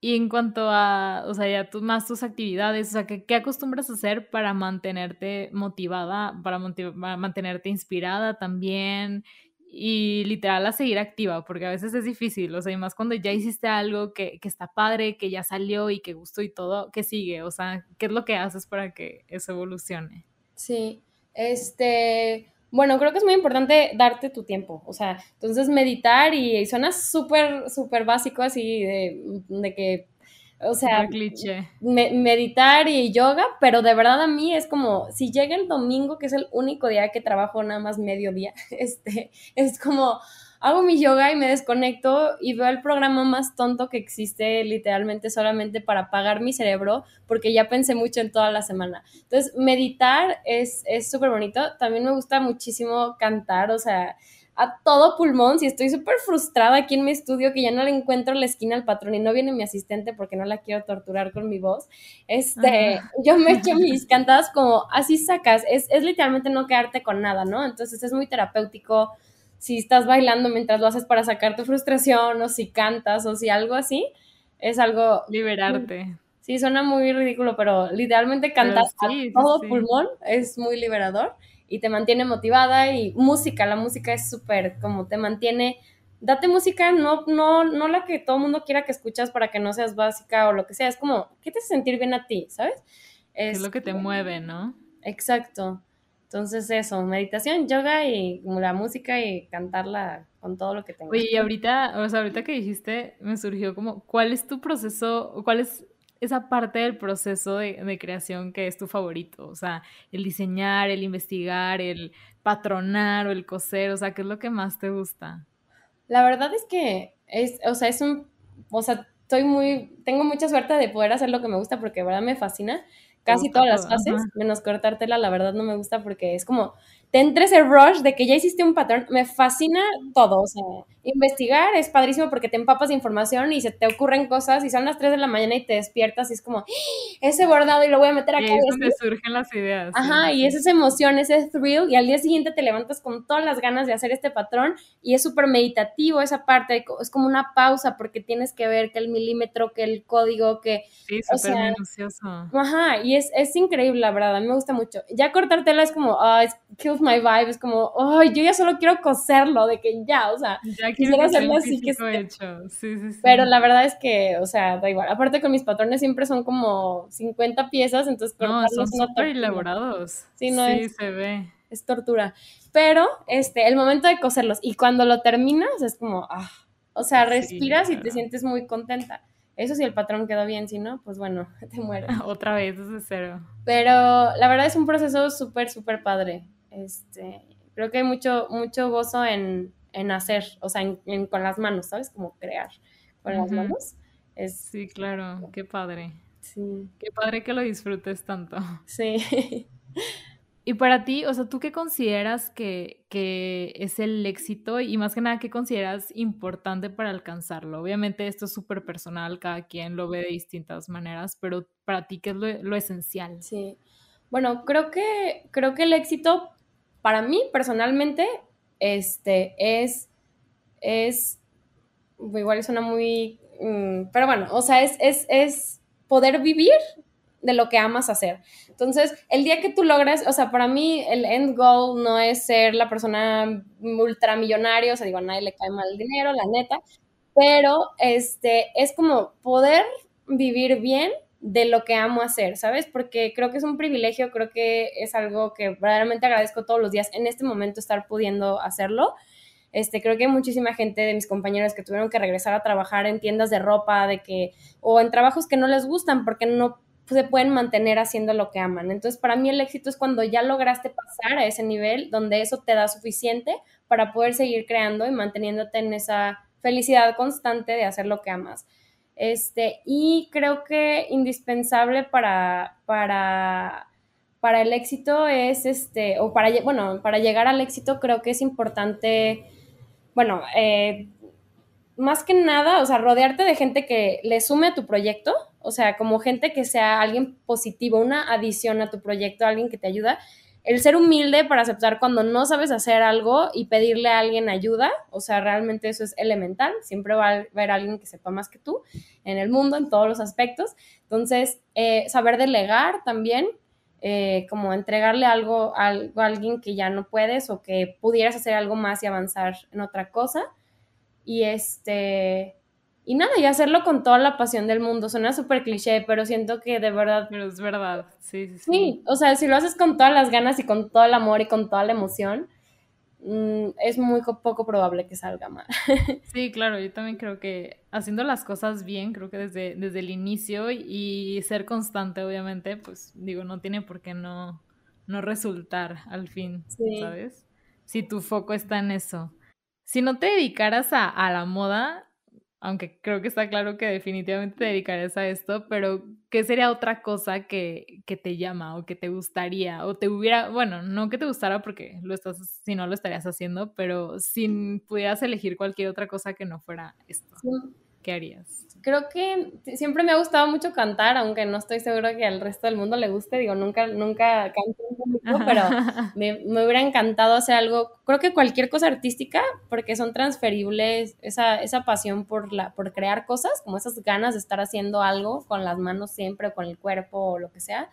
Y en cuanto a, o sea, ya tú, más tus actividades, o sea, ¿qué, acostumbras a hacer para mantenerte motivada, para, mantenerte inspirada también? Y literal a seguir activa, porque a veces es difícil, o sea, y más cuando ya hiciste algo que, que está padre, que ya salió y que gustó y todo, ¿qué sigue? O sea, ¿qué es lo que haces para que eso evolucione? Sí, este, bueno, creo que es muy importante darte tu tiempo, o sea, entonces meditar y, suena súper, súper básico así de, que, o sea, meditar y yoga, pero de verdad a mí es como, si llega el domingo, que es el único día que trabajo nada más mediodía, este, es como, hago mi yoga y me desconecto y veo el programa más tonto que existe literalmente solamente para apagar mi cerebro porque ya pensé mucho en toda la semana. Entonces, meditar es súper bonito. También me gusta muchísimo cantar, o sea, a todo pulmón. Si estoy súper frustrada aquí en mi estudio que ya no le encuentro la esquina al patrón y no viene mi asistente porque no la quiero torturar con mi voz, este, yo me echo mis cantadas como así sacas. Es, es literalmente no quedarte con nada, ¿no? Entonces es muy terapéutico si estás bailando mientras lo haces para sacar tu frustración o si cantas o si algo así, es algo... Liberarte. Sí, suena muy ridículo, pero literalmente cantar a todo pulmón es muy liberador y te mantiene motivada y música, la música es súper como te mantiene date música, no, no, no la que todo el mundo quiera que escuchas para que no seas básica o lo que sea, es como, ¿qué te hace sentir bien a ti, sabes? Es, es lo que te mueve, ¿no? Exacto. Entonces eso, meditación, yoga y la música y cantarla con todo lo que tengo. Oye, y ahorita, o sea, ahorita que dijiste, me surgió como, ¿cuál es tu proceso, cuál es esa parte del proceso de, de, creación que es tu favorito? O sea, el diseñar, el investigar, el patronar o el coser, o sea, ¿qué es lo que más te gusta? La verdad es que es, o sea, es un, o sea, estoy muy, tengo mucha suerte de poder hacer lo que me gusta porque de verdad me fascina casi todas las fases, menos cortártela, la verdad no me gusta porque es como, te entres el rush de que ya hiciste un patrón, me fascina todo, o sea, investigar es padrísimo porque te empapas de información y se te ocurren cosas y son las 3 de la mañana y te despiertas y es como, ¡Ah! ese bordado y lo voy a meter acá. Y es donde surgen las ideas. Ajá, y es esa emoción, ese thrill y al día siguiente te levantas con todas las ganas de hacer este patrón y es súper meditativo esa parte, es como una pausa porque tienes que ver que el milímetro, que el código, que... Sí, súper minucioso. Ajá, y y es, es increíble, la verdad, a mí me gusta mucho. Ya cortar tela es como, ah, it kills my vibe, es como, ay, yo ya solo quiero coserlo, de que ya, o sea, ya quisiera hacerlo así que hecho. Sí, sí, sí. Pero la verdad es que, o sea, da igual. Aparte con mis patrones siempre son como 50 piezas, entonces No, son súper elaborados. Sí, no sí, se ve. Es tortura. Pero, este, el momento de coserlos y cuando lo terminas es como, ah, o sea, respiras y te sientes muy contenta. Eso si el patrón quedó bien, si no, pues bueno, te mueres. Otra vez desde cero. Pero la verdad es un proceso súper, súper padre. Este, creo que hay mucho, mucho gozo en, hacer, o sea, con las manos, ¿sabes? Como crear con las manos. Es... Sí, claro, qué padre. Sí. Qué padre que lo disfrutes tanto. Sí. Y para ti, o sea, ¿tú qué consideras que, es el éxito y más que nada qué consideras importante para alcanzarlo? Obviamente esto es súper personal, cada quien lo ve de distintas maneras, pero para ti, ¿qué es lo, esencial? Sí. Bueno, creo que, creo que el éxito para mí personalmente este, es, es, igual suena muy, mm, pero bueno, o sea, es, es, es poder vivir de lo que amas hacer. Entonces, el día que tú logres, o sea, para mí el end goal no es ser la persona ultramillonaria, o sea, digo, a nadie le cae mal el dinero, la neta, pero este, es como poder vivir bien de lo que amo hacer, ¿sabes? Porque creo que es un privilegio, creo que es algo que verdaderamente agradezco todos los días en este momento estar pudiendo hacerlo. Este, creo que hay muchísima gente de mis compañeros que tuvieron que regresar a trabajar en tiendas de ropa, de que, o en trabajos que no les gustan porque no se pueden mantener haciendo lo que aman. Entonces, para mí el éxito es cuando ya lograste pasar a ese nivel donde eso te da suficiente para poder seguir creando y manteniéndote en esa felicidad constante de hacer lo que amas. Este, y creo que indispensable para, para, para el éxito es este, o para, bueno, para llegar al éxito creo que es importante, bueno, eh, más que nada, o sea, rodearte de gente que le sume a tu proyecto, o sea, como gente que sea alguien positivo, una adición a tu proyecto, alguien que te ayuda. El ser humilde para aceptar cuando no sabes hacer algo y pedirle a alguien ayuda, o sea, realmente eso es elemental, siempre va a haber alguien que sepa más que tú en el mundo, en todos los aspectos. Entonces, eh, saber delegar también, eh, como entregarle algo, algo a alguien que ya no puedes o que pudieras hacer algo más y avanzar en otra cosa y este, y nada, y hacerlo con toda la pasión del mundo. Suena súper cliché, pero siento que de verdad... Pero es verdad, sí, sí, sí. Sí, o sea, si lo haces con todas las ganas y con todo el amor y con toda la emoción, mm, es muy poco probable que salga mal. Sí, claro, yo también creo que haciendo las cosas bien, creo que desde, desde el inicio y ser constante, obviamente, pues digo, no tiene por qué no, no resultar al fin, ¿sabes? Si tu foco está en eso. Si no te dedicaras a, la moda, aunque creo que está claro que definitivamente te dedicarías a esto, pero ¿qué sería otra cosa que, que, te llama o que te gustaría o te hubiera, bueno, no que te gustara porque lo estás, si no lo estarías haciendo, pero si pudieras elegir cualquier otra cosa que no fuera esto, ¿qué harías? Creo que siempre me ha gustado mucho cantar, aunque no estoy segura que al resto del mundo le guste, digo, nunca, nunca canto público, pero me, me, hubiera encantado hacer algo, creo que cualquier cosa artística, porque son transferibles, esa, esa pasión por, la, por crear cosas, como esas ganas de estar haciendo algo con las manos siempre, o con el cuerpo, o lo que sea,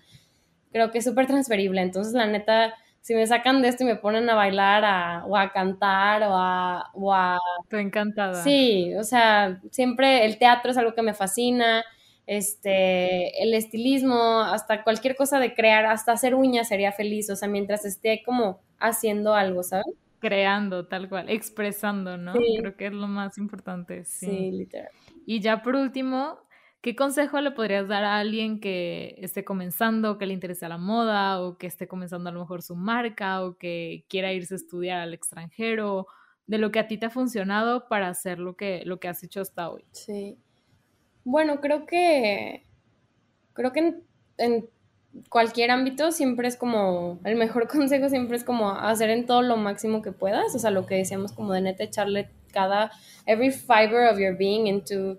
creo que es súper transferible, entonces la neta si me sacan de esto y me ponen a bailar o a cantar o a... O a Estoy encantada. Sí, o sea, siempre el teatro es algo que me fascina, este, el estilismo, hasta cualquier cosa de crear, hasta hacer uñas sería feliz, o sea, mientras esté como haciendo algo, ¿sabes? Creando, tal cual, expresando, ¿no? Creo que es lo más importante. Sí, sí literal. Y ya por último, ¿Qué consejo le podrías dar a alguien que esté comenzando, que le interese la moda o que esté comenzando a lo mejor su marca o que quiera irse a estudiar al extranjero, de lo que a ti te ha funcionado para hacer lo que, lo que has hecho hasta hoy? Sí. Bueno, creo que creo que en, cualquier ámbito siempre es como el mejor consejo siempre es como hacer en todo lo máximo que puedas, o sea, lo que decíamos como de neta echarle cada every fiber of your being into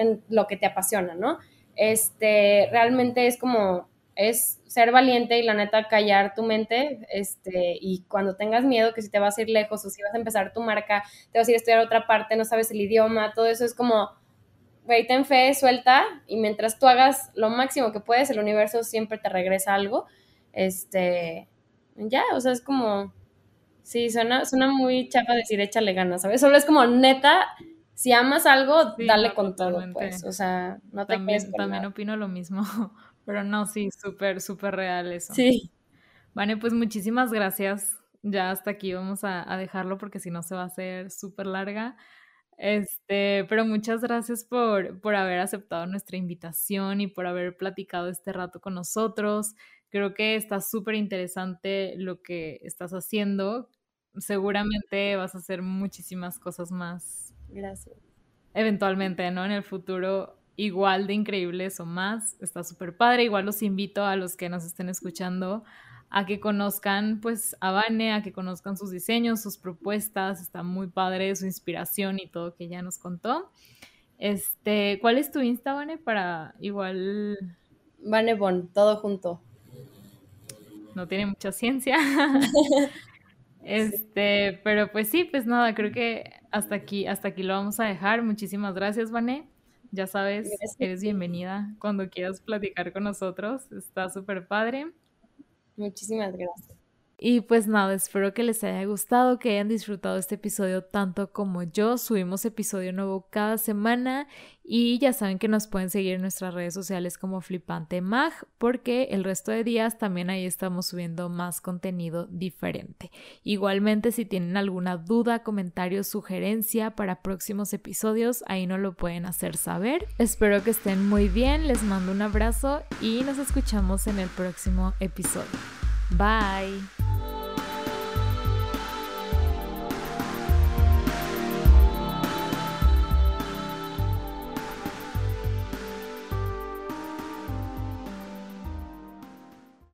en lo que te apasiona, ¿no? Este, realmente es como, es ser valiente y la neta callar tu mente, este, y cuando tengas miedo que si te vas a ir lejos o si vas a empezar tu marca, te vas a ir a estudiar a otra parte, no sabes el idioma, todo eso es como güey, ten fe, suelta, y mientras tú hagas lo máximo que puedes, el universo siempre te regresa algo. Este, ya, o sea, es como, sí, suena, suena muy chafa decir échale ganas, ¿sabes? Solo es como neta, si amas algo, dale con todo, pues, o sea, no te También, también opino lo mismo, pero no, sí, súper, súper real eso. Sí. Vale, pues muchísimas gracias. Ya hasta aquí vamos a, a dejarlo porque si no se va a hacer súper larga. Este, pero muchas gracias por, por haber aceptado nuestra invitación y por haber platicado este rato con nosotros. Creo que está súper interesante lo que estás haciendo. Seguramente vas a hacer muchísimas cosas más. Gracias. Eventualmente, ¿no? En el futuro igual de increíbles o más. Está súper padre. Igual los invito a los que nos estén escuchando a que conozcan pues a Vane, a que conozcan sus diseños, sus propuestas, está muy padre su inspiración y todo que ella nos contó. Este, ¿cuál es tu Insta, Vane? Para igual... Vane Bon, todo junto. No tiene mucha ciencia. este, pero pues sí, pues nada, creo que hasta aquí, hasta aquí lo vamos a dejar. Muchísimas gracias, Vane. Ya sabes, eres bienvenida cuando quieras platicar con nosotros. Está súper padre. Muchísimas gracias. Y pues nada, espero que les haya gustado, que hayan disfrutado este episodio tanto como yo. Subimos episodio nuevo cada semana y ya saben que nos pueden seguir en nuestras redes sociales como Flipante Mag porque el resto de días también ahí estamos subiendo más contenido diferente. Igualmente si tienen alguna duda, comentario, sugerencia para próximos episodios, ahí nos lo pueden hacer saber. Espero que estén muy bien, les mando un abrazo y nos escuchamos en el próximo episodio. Bye.